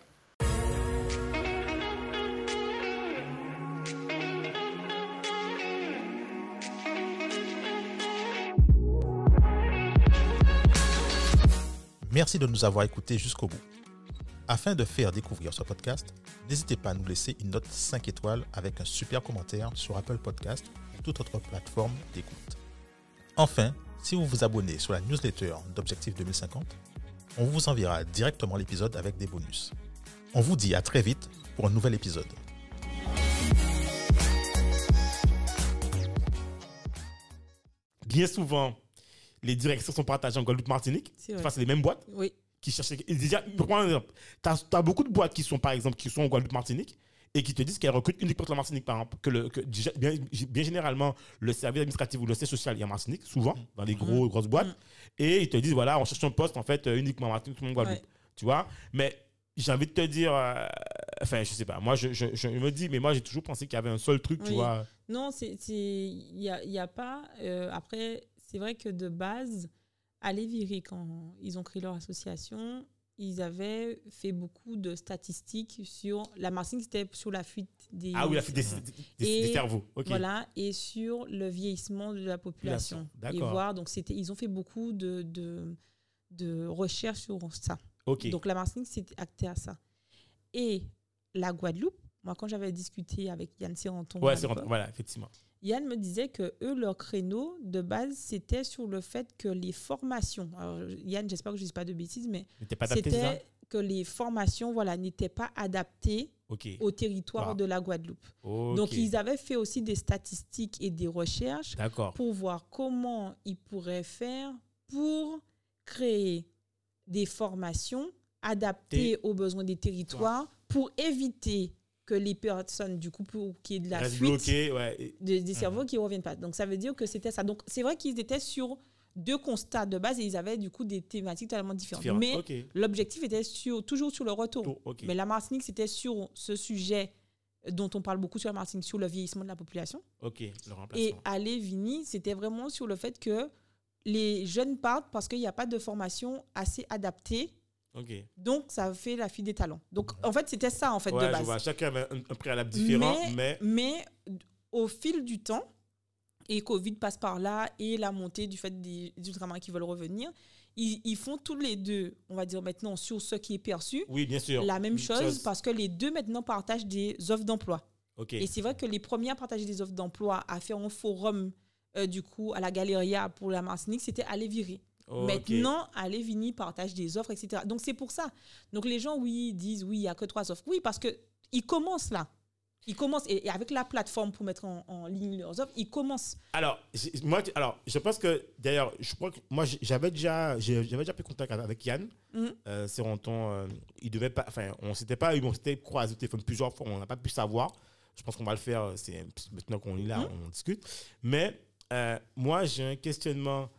Merci de nous avoir écoutés jusqu'au bout. Afin de faire découvrir ce podcast, n'hésitez pas à nous laisser une note 5 étoiles avec un super commentaire sur Apple Podcast ou toute autre plateforme d'écoute. Enfin, si vous vous abonnez sur la newsletter d'Objectif 2050, on vous enverra directement l'épisode avec des bonus. On vous dit à très vite pour un nouvel épisode. Bien souvent, les directions sont partagées en Guadeloupe-Martinique. C'est vrai. Enfin, c'est les mêmes boîtes Oui. qui cherchent. Déjà, pour prendre un exemple, t'as as beaucoup de boîtes qui sont, par exemple, qui sont en Guadeloupe-Martinique et qui te disent qu'elles recrutent uniquement sur la Martinique, par exemple. Que le, que déjà- bien, bien généralement, le service administratif ou le siège social est en Martinique, souvent, dans les gros, grosses boîtes. Mm. Et ils te disent, voilà, on cherche un poste, en fait, euh, uniquement en Martinique, tout le monde Guadeloupe. Ouais. Tu vois? Mais j'ai envie de te dire, euh, enfin, je sais pas, moi, je, je, je me dis, mais moi, j'ai toujours pensé qu'il y avait un seul truc, tu vois. Non, il n'y a, y a pas. euh, après, c'est vrai que de base, à Léviré, quand ils ont créé leur association, ils avaient fait beaucoup de statistiques sur. La Martinique, c'était sur la fuite des. Ah oui, la fuite des, des- des- Et des cerveaux. Voilà, et sur le vieillissement de la population. Et voir, donc c'était, ils ont fait beaucoup de, de, de recherches sur ça. Ok. Donc la Martinique s'est actée à ça. Et la Guadeloupe, moi quand j'avais discuté avec Yann Siranton, ouais, voilà, effectivement. Yann me disait que eux, leur créneau de base, c'était sur le fait que les formations, alors Yann, j'espère que je ne dis pas de bêtises, mais c'était que les formations voilà, n'étaient pas adaptées au territoire de la Guadeloupe. Donc ils avaient fait aussi des statistiques et des recherches pour voir comment ils pourraient faire pour créer des formations adaptées aux besoins des territoires pour éviter que les personnes, du coup, pour y ait de la Reste fuite bloqué, ouais. et- de- des cerveaux qui ne reviennent pas. Donc, ça veut dire que c'était ça. Donc, c'est vrai qu'ils étaient sur deux constats de base et ils avaient, du coup, des thématiques totalement différentes. différent. Mais l'objectif était sur, toujours sur le retour. Mais la Martinique, c'était sur ce sujet dont on parle beaucoup sur la Martinique, sur le vieillissement de la population. Ok, le Et à Lévigny, c'était vraiment sur le fait que les jeunes partent parce qu'il n'y a pas de formation assez adaptée. Donc, ça fait la fuite des talents. Donc, en fait, c'était ça, en fait, Ouais, de je base. vois. Chacun avait un, un préalable différent, mais, Mais au fil du temps, et Covid passe par là, et la montée du fait des, des ultramarins qui veulent revenir, ils, ils font tous les deux, on va dire maintenant, sur ce qui est perçu, oui, bien sûr. la même chose, parce que les deux maintenant partagent des offres d'emploi. Et c'est vrai que les premiers à partager des offres d'emploi, à faire un forum, euh, du coup, à la Galéria pour la Martinique, c'était à Léviry. Maintenant, à Lévigny partage des offres, etc. Donc, c'est pour ça. Donc, les gens, oui, disent, oui, il n'y a que trois offres. Oui, parce qu'ils commencent là. Ils commencent, et, et avec la plateforme pour mettre en, en ligne leurs offres, ils commencent. Alors, moi, alors, je pense que d'ailleurs, je crois que moi, j'avais déjà, j'avais déjà pris contact avec Yann. Mhm. Euh, c'est en temps, euh, il devait pas, enfin, on s'était pas, eu, on s'était croisé au téléphone plusieurs fois, on n'a pas pu savoir. Je pense qu'on va le faire. euh, C'est maintenant qu'on est là, Mhm. on discute. Mais euh, moi, j'ai un questionnement,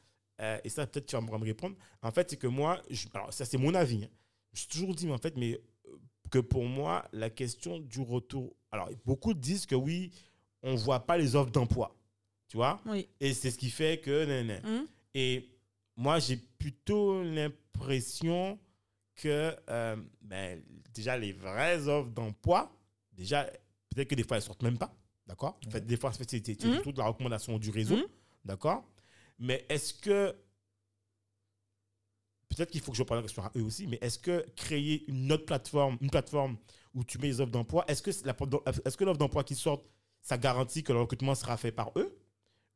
euh, et ça, peut-être tu vas me répondre. En fait, c'est que moi, je- alors ça, c'est mon avis. hein. Je suis toujours dit, mais en fait, mais euh, que pour moi, la question du retour. Alors, beaucoup disent que oui, on voit pas les offres d'emploi. Tu vois? Oui. et c'est ce qui fait que. nan, nan. Mhm. Et moi, j'ai plutôt l'impression que euh, ben, déjà les vraies offres d'emploi, déjà, peut-être que des fois elles sortent même pas. D'accord? En fait, Des fois, en fait, c'est Mhm. surtout de la recommandation du réseau. Mhm. D'accord? Mais est-ce que. Peut-être qu'il faut que je parle la question à eux aussi, mais est-ce que créer une autre plateforme, une plateforme où tu mets les offres d'emploi, est-ce que la- est-ce que l'offre d'emploi qui sort, ça garantit que le recrutement sera fait par eux?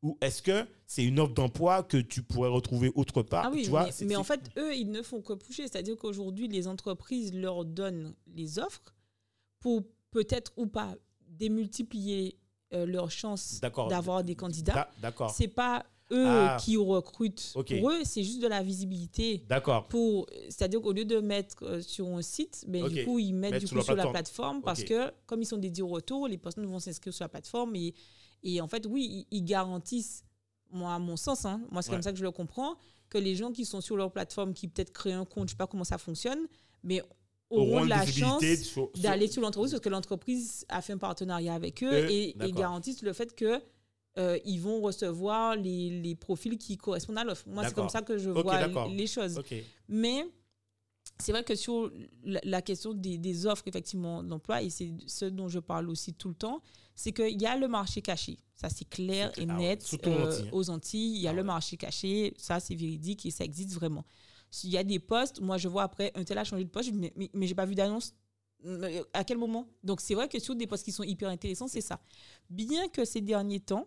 Ou est-ce que c'est une offre d'emploi que tu pourrais retrouver autre part? Ah oui, tu vois, mais, en fait, eux, ils ne font que pousser. C'est-à-dire qu'aujourd'hui, les entreprises leur donnent les offres pour peut-être ou pas démultiplier euh, leurs chances D'accord. d'avoir des candidats. D'a- D'accord. C'est pas eux Ah. qui recrutent. Pour eux, c'est juste de la visibilité. D'accord. Pour, c'est-à-dire qu'au lieu de mettre euh, sur un site, ben, du coup, ils mettent du sur coup la sur la plateforme. parce que, comme ils sont dédiés au retour, les personnes vont s'inscrire sur la plateforme et, et en fait, oui, ils, ils garantissent, moi, à mon sens, hein, moi, c'est Ouais. comme ça que je le comprends, que les gens qui sont sur leur plateforme, qui peut-être créent un compte, je sais pas comment ça fonctionne, mais auront une la chance d'aller sur l'entreprise parce que l'entreprise a fait un partenariat avec eux Euh, et, et garantissent le fait que euh, ils vont recevoir les, les profils qui correspondent à l'offre. Moi, c'est comme ça que je vois les choses. Mais c'est vrai que sur la, la question des, des offres effectivement d'emploi, et c'est ce dont je parle aussi tout le temps, c'est qu'il y a le marché caché. Ça, c'est clair et. Ah ouais. net. Aux euh, Antilles, aux Antilles, il y a Ah le ouais. marché caché. Ça, c'est véridique et ça existe vraiment. S'il y a des postes, moi, je vois après, un tel a changé de poste, dis, mais, mais, j'ai pas vu d'annonce. Euh, À quel moment? Donc, c'est vrai que sur des postes qui sont hyper intéressants, c'est ça. Bien que ces derniers temps,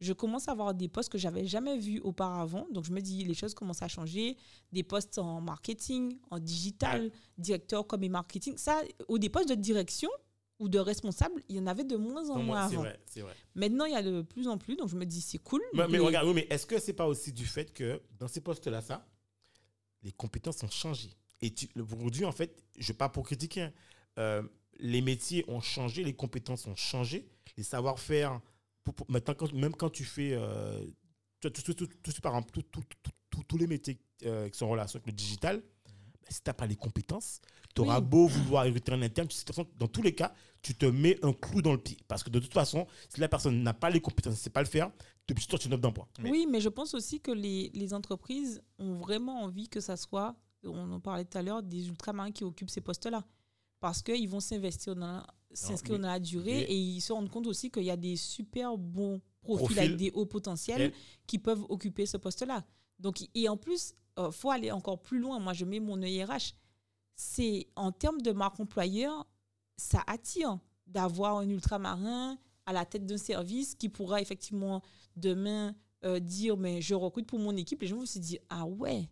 je commence à avoir des postes que j'avais jamais vus auparavant. Donc, je me dis, les choses commencent à changer. Des postes en marketing, en digital, directeur comme et marketing. Ça, ou des postes de direction ou de responsable, il y en avait de moins en Non, moins avant. vrai, c'est vrai. Maintenant, il y a de plus en plus. Donc, je me dis, c'est cool. Mais, regarde, oui, mais est-ce que c'est pas aussi du fait que dans ces postes-là, ça, les compétences ont changé? Et aujourd'hui, en fait, je ne pas pour critiquer, hein, euh, les métiers ont changé, les compétences ont changé, les savoir-faire. Pour- pour- Maintenant, quand- même quand tu fais, euh, tout- tout- tout- par exemple, tout- tout- tout- tout- tous les métiers euh, qui sont en relation avec le digital, ben, si tu n'as pas les compétences, tu auras Oui. beau vouloir recruter en interne, tu sais, de toute façon, dans tous les cas, tu te mets un clou dans le pied. Parce que de toute façon, si la personne n'a pas les compétences, ne sait pas le faire, tu sortir une offre d'emploi. Mais- Oui, mais je pense aussi que les, les entreprises ont vraiment envie que ça soit, on en parlait tout à l'heure, des ultramarins qui occupent ces postes-là. Parce qu'ils vont s'investir dans s'inscrire dans la durée et ils se rendent compte aussi qu'il y a des super bons profils avec des hauts potentiels qui peuvent occuper ce poste-là. Donc, et en plus, il faut aller encore plus loin. Moi, je mets mon œil RH. C'est en termes de marque employeur, ça attire d'avoir un ultramarin à la tête d'un service qui pourra effectivement demain euh, dire mais je recrute pour mon équipe. Les gens vont se dire ah ouais,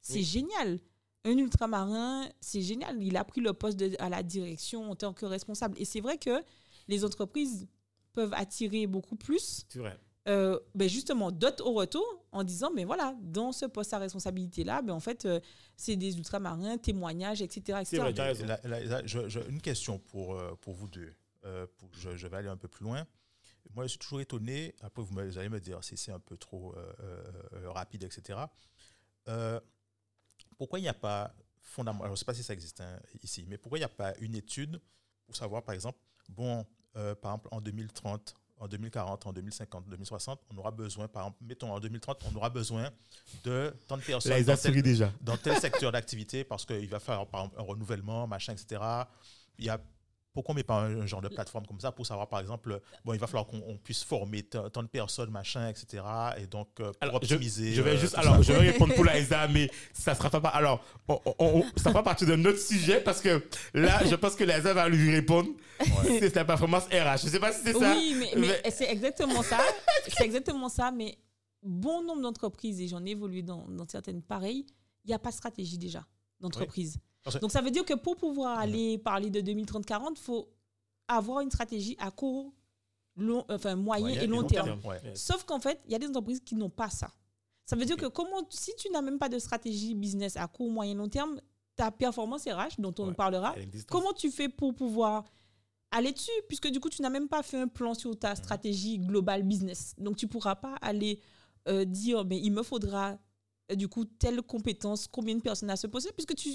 c'est Oui. génial. Un ultramarin, c'est génial. Il a pris le poste de- à la direction en tant que responsable. Et c'est vrai que les entreprises peuvent attirer beaucoup plus C'est vrai. euh, ben justement, d'autres au retour, en disant, mais voilà, dans ce poste à responsabilité-là, ben, en fait, euh, c'est des ultramarins, témoignages, etc. C'est etc. vrai, je- je- une question pour, euh, pour vous deux. Euh, pour- je, je vais aller un peu plus loin. Moi, je suis toujours étonné. Après, vous, me- vous allez me dire si c'est un peu trop euh, euh, rapide, etc. Pourquoi il n'y a pas fondamentalement, je ne sais pas si ça existe hein, ici, mais pourquoi il n'y a pas une étude pour savoir, par exemple, bon, euh, par exemple, en 2030, en 2040, en 2050, en 2060, on aura besoin, par exemple, mettons en 2030, on aura besoin de tant de personnes Là, dans tel- souri déjà. dans tel secteur d'activité parce qu'il va par exemple, un renouvellement, machin, etc. Il y a, pourquoi on ne met pas un, un genre de plateforme comme ça pour savoir, par exemple, bon, il va falloir qu'on on puisse former tant de personnes, machin, etc. Et donc, euh, pour Alors, je, optimiser. je vais euh, juste, alors, ça. je vais répondre pour la ESA, mais ça sera pas. Alors, on, on- on- ça fera partie d'un autre sujet parce que là, je pense que la ESA va lui répondre. C'est la performance RH. Je sais pas si c'est ça. Oui, mais, mais c'est exactement ça. C'est exactement ça. Mais bon nombre d'entreprises, et j'en ai évolué dans, dans certaines pareilles, il n'y a pas de stratégie déjà d'entreprise. Donc ça veut dire que pour pouvoir aller parler de 2030-40, il faut avoir une stratégie à court, long, enfin, moyen Moyen et long terme. Ouais. Sauf qu'en fait, il y a des entreprises qui n'ont pas ça. Ça veut dire que comment, si tu n'as même pas de stratégie business à court, moyen, long terme, ta performance RH, dont on Ouais. nous parlera, comment tu fais pour pouvoir aller dessus? Puisque du coup, tu n'as même pas fait un plan sur ta stratégie globale business. Donc, tu ne pourras pas aller euh, dire, mais il me faudra euh, du coup telle compétence, combien de personnes à se poser, puisque tu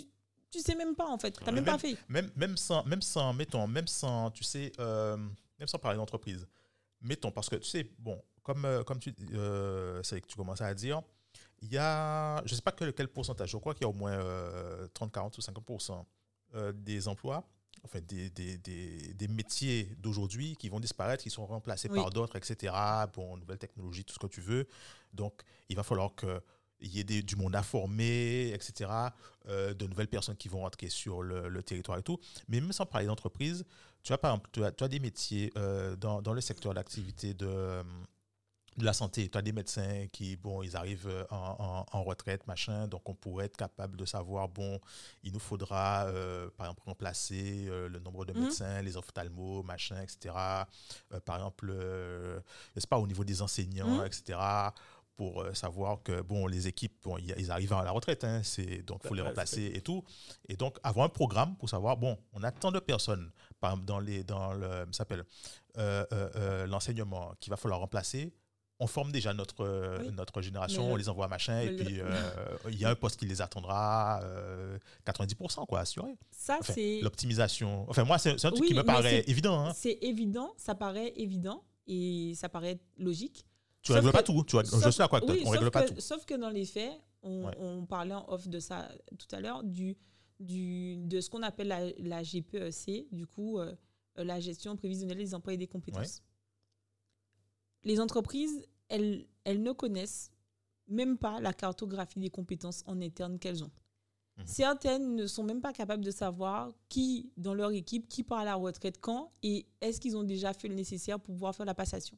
tu sais même pas en fait, tu n'as même pas fait. Même, même, sans, même sans, mettons, même sans, tu sais, euh, même sans parler d'entreprise, mettons, parce que tu sais, bon, comme, euh, comme tu, euh, c'est que tu commençais à dire, il y a, je ne sais pas quel, quel pourcentage, je crois qu'il y a au moins euh, 30, 40 ou 50% euh, des emplois, enfin des, des, des, des métiers d'aujourd'hui qui vont disparaître, qui sont remplacés Oui. par d'autres, etc. Bon, nouvelles technologies, tout ce que tu veux. Donc, il va falloir que il y ait des- du monde à former, etc., euh, de nouvelles personnes qui vont entrer sur le, le territoire et tout. Mais même sans parler d'entreprise, tu as par exemple, tu as, tu as des métiers euh, dans, dans le secteur d'activité de, euh, de la santé. Tu as des médecins qui, bon, ils arrivent euh, en, en- en retraite, machin, donc on pourrait être capable de savoir, bon, il nous faudra, euh, par exemple, remplacer le nombre de Mhm. médecins, les ophtalmos, machin, etc. Par exemple, sais pas, au niveau des enseignants, Mhm. etc pour euh, savoir que bon les équipes bon, ils arrivent à la retraite hein, c'est donc faut les remplacer et tout et donc avoir un programme pour savoir bon on a tant de personnes par exemple dans les dans le s'appelle euh, euh, euh, l'enseignement qu'il va falloir remplacer on forme déjà notre Oui. notre génération le- on les envoie machin et puis il y a un poste qui les attendra euh, 90% quoi assuré Ça, Enfin, c'est l'optimisation enfin moi c'est c'est un truc Oui, qui me paraît c'est- évident hein. c'est évident, ça paraît évident et ça paraît logique. Tu sauf règles que- pas tout tu règles- je sais à quoi oui, on pas que, tout Sauf que dans les faits, on, Ouais. on parlait en off de ça tout à l'heure, du, du, de ce qu'on appelle la, la GPEC, du coup, euh, euh, la gestion prévisionnelle des emplois et des compétences. Les entreprises, elles, elles ne connaissent même pas la cartographie des compétences en interne qu'elles ont. Mhm. Certaines ne sont même pas capables de savoir qui, dans leur équipe, qui part à la retraite quand et est-ce qu'ils ont déjà fait le nécessaire pour pouvoir faire la passation.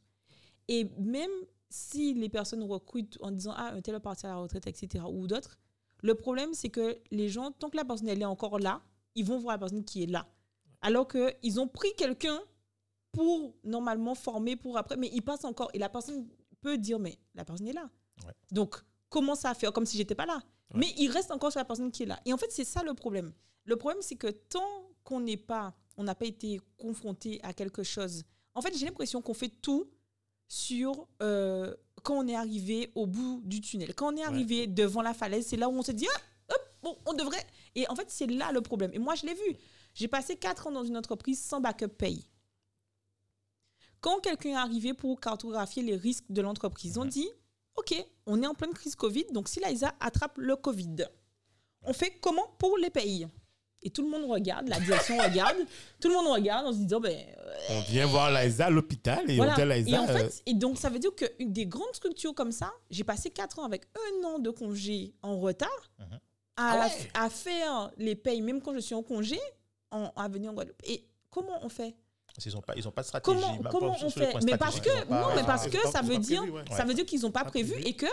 Et même si les personnes recrutent en disant ah un tel est parti à la retraite etc ou d'autres le problème c'est que les gens tant que la personne elle est encore là ils vont voir la personne qui est là. Alors que ils ont pris quelqu'un pour normalement former pour après mais ils passent encore et la personne peut dire mais la personne est là. Ouais. donc comment ça faire? Comme si j'étais pas là. Ouais. mais il reste encore sur la personne qui est là. Et en fait c'est ça le problème. Le problème c'est que tant qu'on n'est pas on n'a pas été confronté à quelque chose en fait j'ai l'impression qu'on fait tout sur euh, quand on est arrivé au bout du tunnel. Quand on est arrivé devant la falaise, c'est là où on se dit, ah, hop, bon, on devrait. Et en fait, c'est là le problème. Et moi, je l'ai vu. J'ai passé quatre ans dans une entreprise sans backup paye. Quand quelqu'un est arrivé pour cartographier les risques de l'entreprise, on dit, OK, on est en pleine crise Covid, donc si l'AISA attrape le Covid, on fait comment pour les pays Et tout le monde regarde, la direction regarde, tout le monde regarde en se disant, ben, On vient voir l'AISA à l'hôpital et on dit à voilà. l'AISA. Et en euh, fait, et donc ça veut dire que une des grandes structures comme ça, j'ai passé quatre ans avec un an de congé en retard Mhm. à, Ah la- à faire les payes, même quand je suis en congé, en, à venir en Guadeloupe. Et comment on fait? Ils n'ont pas, ils ont pas de stratégie. Comment, comment on fait? Mais parce que non, mais parce que pas- ça veut dire, prévu, ouais. ça veut dire qu'ils n'ont pas, Pas prévu, prévu. et que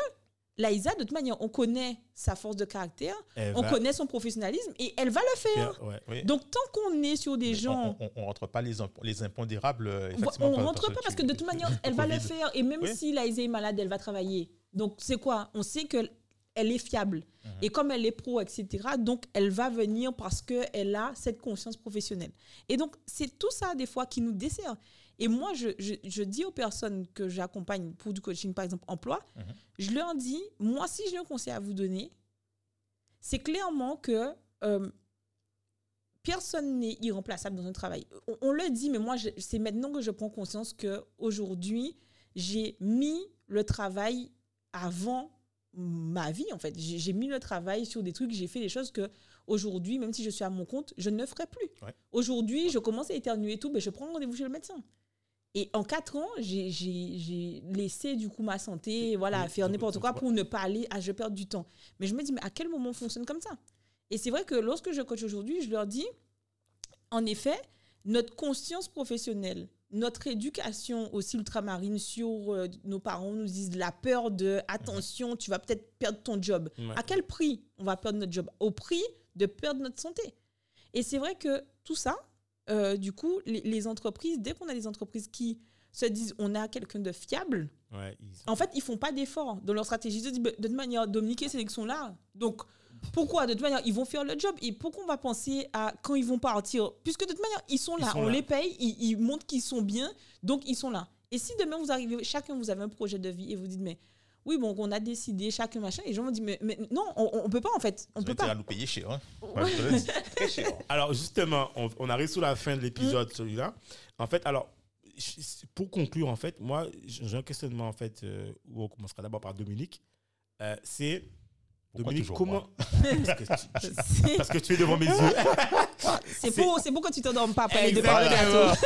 l'AISA, de toute manière, on connaît sa force de caractère, elle on va connaît son professionnalisme et elle va le faire. ouais. Donc tant qu'on est sur des Mais gens On ne rentre pas les, imp- les impondérables. euh, On ne rentre pas parce que de toute manière, elle va le faire. Et même Oui. si l'AISA est malade, elle va travailler. Donc, c'est quoi? On sait qu'elle est fiable. Mhm. Et comme elle est pro, etc., donc elle va venir parce qu'elle a cette conscience professionnelle. Et donc, c'est tout ça, des fois, qui nous dessert. Et moi, je, je- je dis aux personnes que j'accompagne pour du coaching, par exemple, emploi, Mhm. je leur dis, moi, si j'ai un conseil à vous donner, c'est clairement que euh, personne n'est irremplaçable dans un travail. On, on le dit, mais moi, c'est maintenant que je prends conscience que aujourd'hui, j'ai mis le travail avant ma vie, en fait. J'ai mis le travail sur des trucs, j'ai fait des choses que aujourd'hui, même si je suis à mon compte, je ne ferai plus. Ouais. Aujourd'hui, je commence à éternuer et tout, ben, je prends rendez-vous chez le médecin. Et en quatre ans, j'ai- laissé du coup ma santé, voilà, faire n'importe quoi pour ne pas aller à je perds du temps. Mais je me dis, mais à quel moment on fonctionne comme ça? Et c'est vrai que lorsque je coach aujourd'hui, je leur dis, en effet, notre conscience professionnelle, notre éducation aussi ultramarine sur euh, nos parents nous disent la peur de attention, tu vas peut-être perdre ton job. Ouais. À quel prix on va perdre notre job? Au prix de perdre notre santé. Et c'est vrai que tout ça, euh, du coup, les, les entreprises, dès qu'on a des entreprises qui se disent on a quelqu'un de fiable, Ouais, ils- en fait, ils font pas d'efforts dans leur stratégie. Ils se disent, de toute manière, Dominique et sont là. Donc, pourquoi De toute manière, ils vont faire le job? Et pourquoi on va penser à quand ils vont partir? Puisque de toute manière, ils sont Ils là. sont on là. les paye, ils, ils montrent qu'ils sont bien. Donc, ils sont là. Et si demain, vous arrivez, chacun, vous avez un projet de vie et vous dites, mais oui, bon, on a décidé, chacun machin. Et les gens vont dire, mais, mais non, on, on peut pas en fait. On Vous peut pas. à nous payer cher. Hein. Très cher. Alors justement, on, on arrive sur la fin de l'épisode, Mm. celui-là. En fait, alors, pour conclure, en fait, moi, j'ai un questionnement, en fait, euh, où on commencera d'abord par Dominique. Euh, c'est, Pourquoi Dominique, comment... parce, que tu, C'est- parce que tu es devant mes yeux. C'est pour, c'est pour que tu t'endormes pas après les deux parts de gâteau.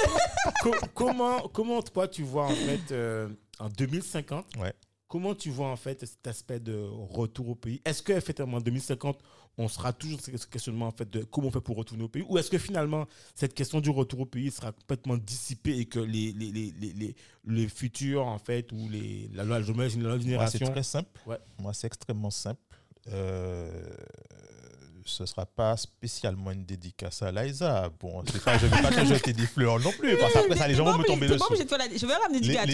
Co- comment, comment toi, tu vois, en fait, euh, en 2050, Ouais. Comment tu vois, en fait, cet aspect de retour au pays? Est-ce qu'effectivement, en 2050, on sera toujours sur ce questionnement, en fait, de comment on fait pour retourner au pays? Ou est-ce que finalement, cette question du retour au pays sera complètement dissipée et que les, les, les, les, les, les futurs, en fait, ou les, la, la, la nouvelle Moi, c'est génération... très simple. Ouais. Moi, c'est extrêmement simple. Euh, ce ne sera pas spécialement une dédicace à Liza. Bon, pas, je ne vais pas te jeter des fleurs non plus, parce qu'après, ça, les gens vont me tomber dessus. Je vais ramener du Les- gâteau.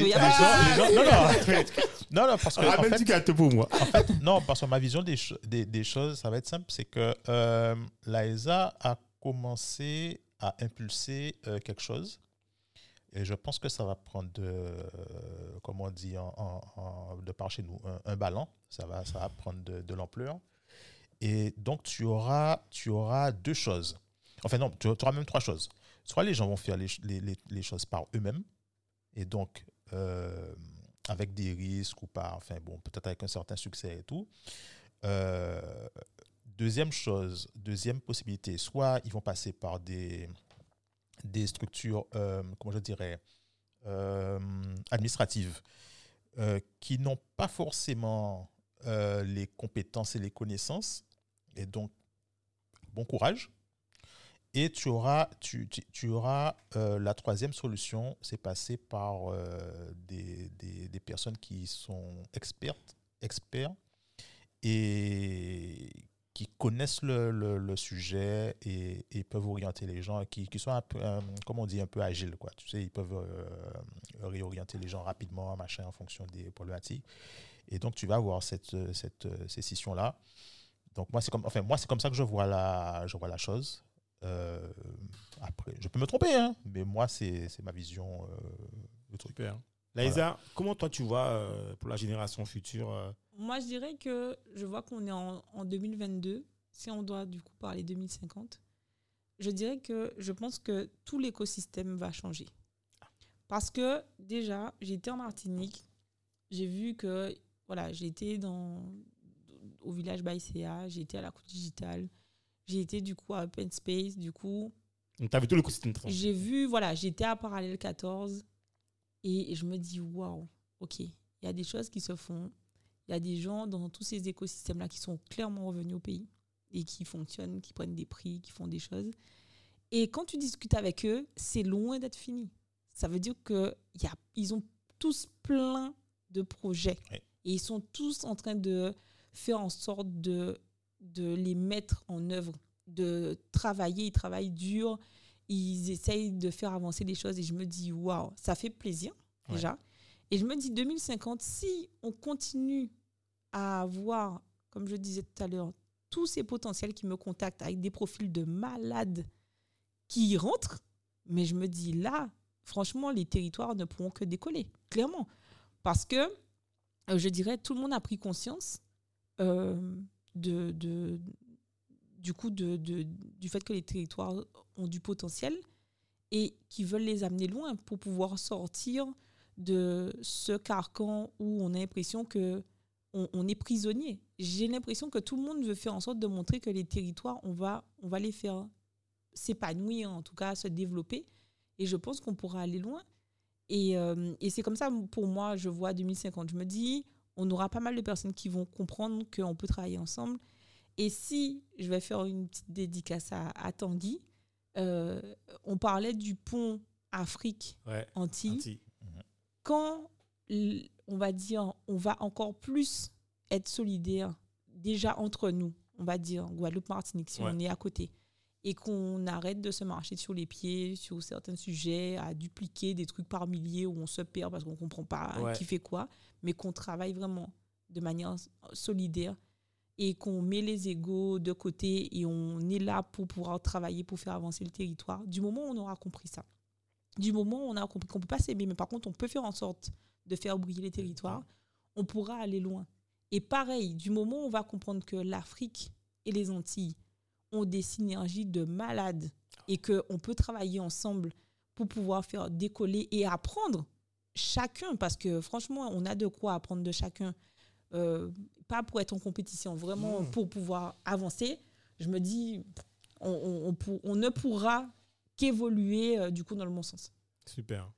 non, non. parce que Ramène du gâteau pour moi. en fait, non, parce que ma vision des, des, des choses, ça va être simple, c'est que euh, l'AESA a commencé à impulser euh, quelque chose. Et je pense que ça va prendre, de, comme on dit en, en- en- de par chez nous, un, un ballon. Ça va, ça va prendre de, de l'ampleur. Et donc, tu auras, deux choses. Enfin, non, tu auras même trois choses. Soit les gens vont faire les, ch- les, les- les choses par eux-mêmes. Et donc, euh, avec des risques ou pas, enfin bon, peut-être avec un certain succès et tout. Euh, deuxième chose, deuxième possibilité, soit ils vont passer par des, structures, euh, comment je dirais, administratives qui n'ont pas forcément les compétences et les connaissances. Et donc, bon courage. Et tu auras, tu, auras euh, la troisième solution, c'est passer par euh, des, des- personnes qui sont expertes, experts et qui connaissent le, sujet et, peuvent orienter les gens, qui, qui sont un peu, euh, comment on dit, un peu agiles. Quoi. Tu sais, ils peuvent euh, réorienter les gens rapidement, machin, en fonction des problématiques. Et donc, tu vas avoir cette, cette, ces scissions-là. Donc, moi, c'est comme, enfin, moi, c'est comme ça que je vois la, je vois la chose. Euh, après, je peux me tromper, hein, mais moi, c'est c'est ma vision euh, du truc. Super. Laïsa, comment toi tu vois euh, pour la génération future euh, Moi, je dirais que je vois qu'on est en, en 2022. Si on doit du coup parler 2050, je dirais que je pense que tout l'écosystème va changer. Parce que déjà, j'étais en Martinique, j'ai vu que, voilà, été dans, au village Baïséa, j'ai été à la Coupe Digitale, j'ai été du coup à Open Space, du coup, Donc, tu as vu tout l'écosystème trans. j'ai vu, voilà, j'étais à Parallèle 14 et je me dis, waouh, ok, il y a des choses qui se font. Il y a des gens dans tous ces écosystèmes-là qui sont clairement revenus au pays et qui fonctionnent, qui prennent des prix, qui font des choses. Et quand tu discutes avec eux, c'est loin d'être fini. Ça veut dire qu'ils ont tous plein de projets. Et ils sont tous en train de faire en sorte de, de les mettre en œuvre, de travailler. Ils travaillent dur, ils essayent de faire avancer les choses. Et je me dis, waouh, ça fait plaisir Ouais. déjà. Et je me dis, 2050, si on continue à avoir, comme je disais tout à l'heure, tous ces potentiels qui me contactent avec des profils de malades qui y rentrent, mais je me dis là, franchement, les territoires ne pourront que décoller, clairement. Parce que, euh, je dirais, tout le monde a pris conscience de- du coup du fait que les territoires ont du potentiel et qui veulent les amener loin pour pouvoir sortir de ce carcan où on a l'impression que on, est prisonnier. J'ai l'impression que tout le monde veut faire en sorte de montrer que les territoires, on va, on va les faire s'épanouir, en tout cas se développer. Et je pense qu'on pourra aller loin. Et, euh, et c'est comme ça, pour moi, je vois 2050. Je me dis, on aura pas mal de personnes qui vont comprendre qu'on peut travailler ensemble. Et si, je vais faire une petite dédicace à, à Tanguy, euh, on parlait du pont Afrique-Antilles Ouais. Anti. quand on va dire, on va encore plus être solidaire déjà entre nous, on va dire Guadeloupe, Martinique, si Ouais. on est à côté, et qu'on arrête de se marcher sur les pieds sur certains sujets, à dupliquer des trucs par milliers où on se perd parce qu'on comprend pas Ouais. qui fait quoi, mais qu'on travaille vraiment de manière solidaire et qu'on met les égaux de côté et on est là pour pouvoir travailler pour faire avancer le territoire. Du moment où on aura compris ça, du moment où on a compris qu'on ne peut pas s'aimer, mais par contre on peut faire en sorte de faire briller les territoires, on pourra aller loin. Et pareil, du moment où on va comprendre que l'Afrique et les Antilles ont des synergies de malades et qu'on peut travailler ensemble pour pouvoir faire décoller et apprendre chacun, parce que franchement, on a de quoi apprendre de chacun, euh, pas pour être en compétition, vraiment Mm. pour pouvoir avancer. Je me dis, on, on- on pour- on ne pourra qu'évoluer euh, du coup dans le bon sens. Super.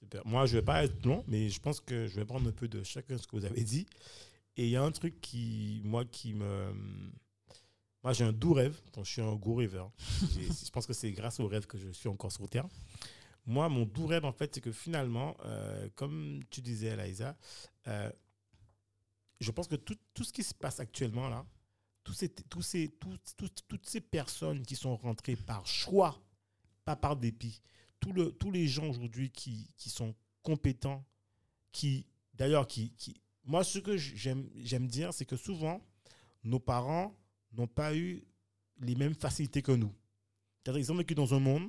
Super. Moi, je vais pas être long, mais je pense que je vais prendre un peu de chacun ce que vous avez dit. Et il y a un truc qui, moi, qui me. Moi, j'ai un doux rêve. Donc, je suis un gros rêveur. Je pense que c'est grâce au rêve que je suis encore sur Terre. Moi, mon doux rêve, en fait, c'est que finalement, euh, comme tu disais, Laïsa, euh, je pense que tout, tout ce qui se passe actuellement, là, ces, ces, tous- tous- toutes ces personnes qui sont rentrées par choix, pas par dépit, tout le, tous les gens aujourd'hui qui, qui sont compétents, qui, d'ailleurs, qui, qui, moi, ce que j'aime, j'aime dire, c'est que souvent, nos parents n'ont pas eu les mêmes facilités que nous. C'est-à-dire, ils ont vécu dans un monde.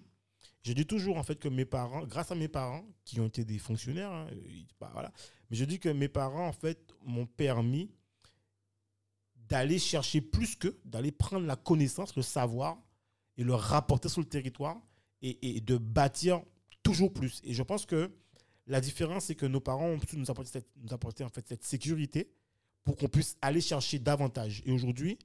Je dis toujours, en fait, que mes parents, grâce à mes parents, qui ont été des fonctionnaires, hein, ils- bah, voilà, mais je dis que mes parents, en fait, m'ont permis d'aller chercher plus que, d'aller prendre la connaissance, le savoir et le rapporter sur le territoire et, de bâtir toujours plus. Et je pense que la différence, c'est que nos parents ont pu nous apporter, cette sécurité pour qu'on puisse aller chercher davantage. Et aujourd'hui,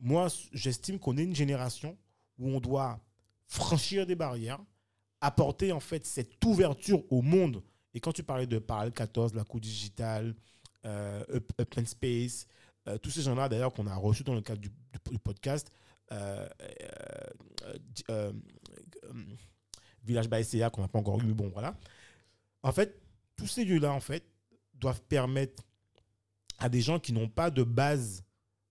moi, j'estime qu'on est une génération où on doit franchir des barrières, apporter en fait cette ouverture au monde. Et quand tu parlais de Parallel 14, la cour digitale, euh, Open Space, euh, tous ces gens-là d'ailleurs qu'on a reçus dans le cadre du, podcast, euh, euh, Village Baïséa qu'on n'a pas encore eu, bon, voilà. En fait, tous ces lieux-là, en fait, doivent permettre à des gens qui n'ont pas de base,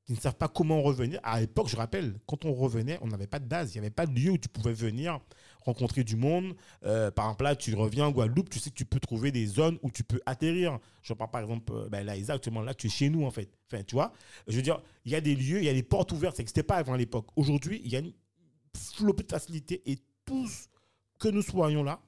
qui ne savent pas comment revenir. À l'époque, je rappelle, quand on revenait, on n'avait pas de base. Il n'y avait pas de lieu où tu pouvais venir rencontrer du monde. Euh, par exemple, là, tu reviens en Guadeloupe, tu sais que tu peux trouver des zones où tu peux atterrir. Je parle par exemple, euh, ben là, exactement, là, tu es chez nous, en fait. Enfin, tu vois, je veux dire, il y a des lieux, il y a des portes ouvertes. Ça n'existait pas avant l'époque. Aujourd'hui, il y a une flopée de facilité et tous que nous soyons là,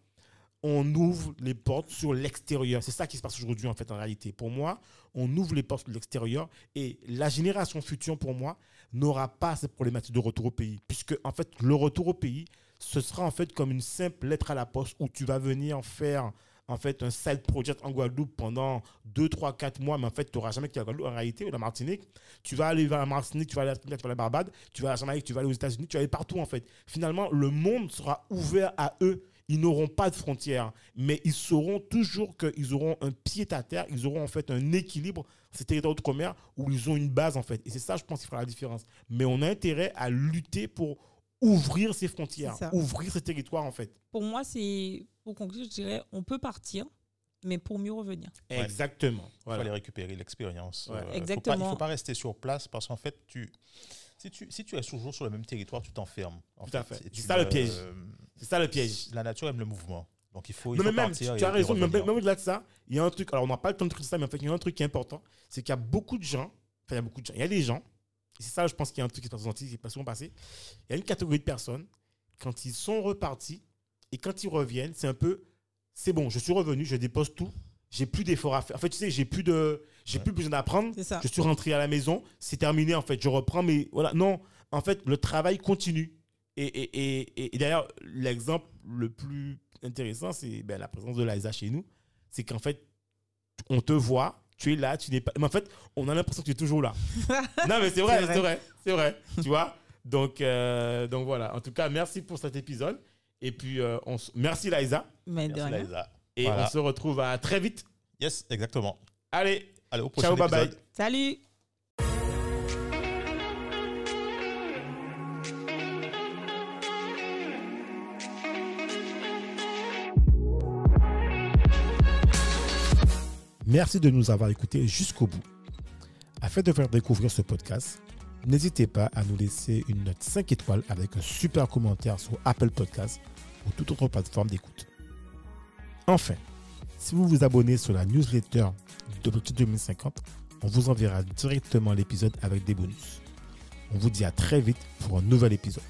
on ouvre les portes sur l'extérieur. C'est ça qui se passe aujourd'hui, en fait, en réalité. Pour moi, on ouvre les portes sur l'extérieur et la génération future, pour moi, n'aura pas cette problématique de retour au pays. Puisque, en fait, le retour au pays, ce sera en fait comme une simple lettre à la poste où tu vas venir faire en fait un side project en Guadeloupe pendant 2, 3, 4 mois, mais en fait, tu n'auras jamais quitté Guadeloupe en réalité ou la Martinique. Tu vas aller vers la Martinique, tu vas aller à la Barbade, tu vas à la Jamaïque, tu vas aller aux États-Unis, tu vas aller partout en fait. Finalement, le monde sera ouvert à eux. Ils n'auront pas de frontières, mais ils sauront toujours qu'ils auront un pied à terre, ils auront en fait un équilibre, ces territoires d'outre-mer où ils ont une base en fait. Et c'est ça, je pense, qui fera la différence. Mais on a intérêt à lutter pour ouvrir ces frontières, ouvrir ces territoires en fait. Pour moi, c'est pour conclure, je dirais, on peut partir, mais pour mieux revenir. Ouais. Exactement. Il faut Voilà. aller récupérer l'expérience. Ouais. Euh, faut pas- il ne Exactement. faut pas rester sur place parce qu'en fait, tu, si, tu, si tu restes toujours sur le même territoire, tu t'enfermes. en Tout à fait. C'est ça, le piège. C'est ça le piège. La nature aime le mouvement. Donc il faut, il Non, faut mais même, partir tu, as raison, mais même au-delà de ça, il y a un truc, alors on n'a pas le temps de traiter ça, mais en fait, il y a un truc qui est important, c'est qu'il y a beaucoup de gens Enfin, il y a beaucoup de gens. Il y a des gens, et c'est ça, je pense qu'il y a un truc qui est passé, qui est pas souvent passé. Il y a une catégorie de personnes, quand ils sont repartis et quand ils reviennent, c'est un peu, c'est bon, je suis revenu, je dépose tout, j'ai plus d'efforts à faire. En fait, tu sais, j'ai plus de, j'ai Ouais. plus besoin d'apprendre. Je suis rentré à la maison, c'est terminé en fait, je reprends, mais voilà, non, en fait, le travail continue. Et, et, et, d'ailleurs, l'exemple le plus intéressant, c'est ben, la présence de Liza chez nous. C'est qu'en fait, on te voit, tu es là, tu n'es pas. Mais en fait, on a l'impression que tu es toujours là. non, mais c'est vrai, C'est vrai. c'est vrai, c'est vrai. tu vois donc, euh, donc voilà. En tout cas, merci pour cet épisode. Et puis, euh, on s- merci. Mais de Merci. Liza. Et Voilà. on se retrouve à très vite. Yes, exactement. Allez, Allez, au prochain ciao, bye bye. épisode. Salut Merci de nous avoir écoutés jusqu'au bout. Afin de faire découvrir ce podcast, n'hésitez pas à nous laisser une note 5 étoiles avec un super commentaire sur Apple Podcasts ou toute autre plateforme d'écoute. Enfin, si vous vous abonnez sur la newsletter d'Objectif 2050, on vous enverra directement l'épisode avec des bonus. On vous dit à très vite pour un nouvel épisode.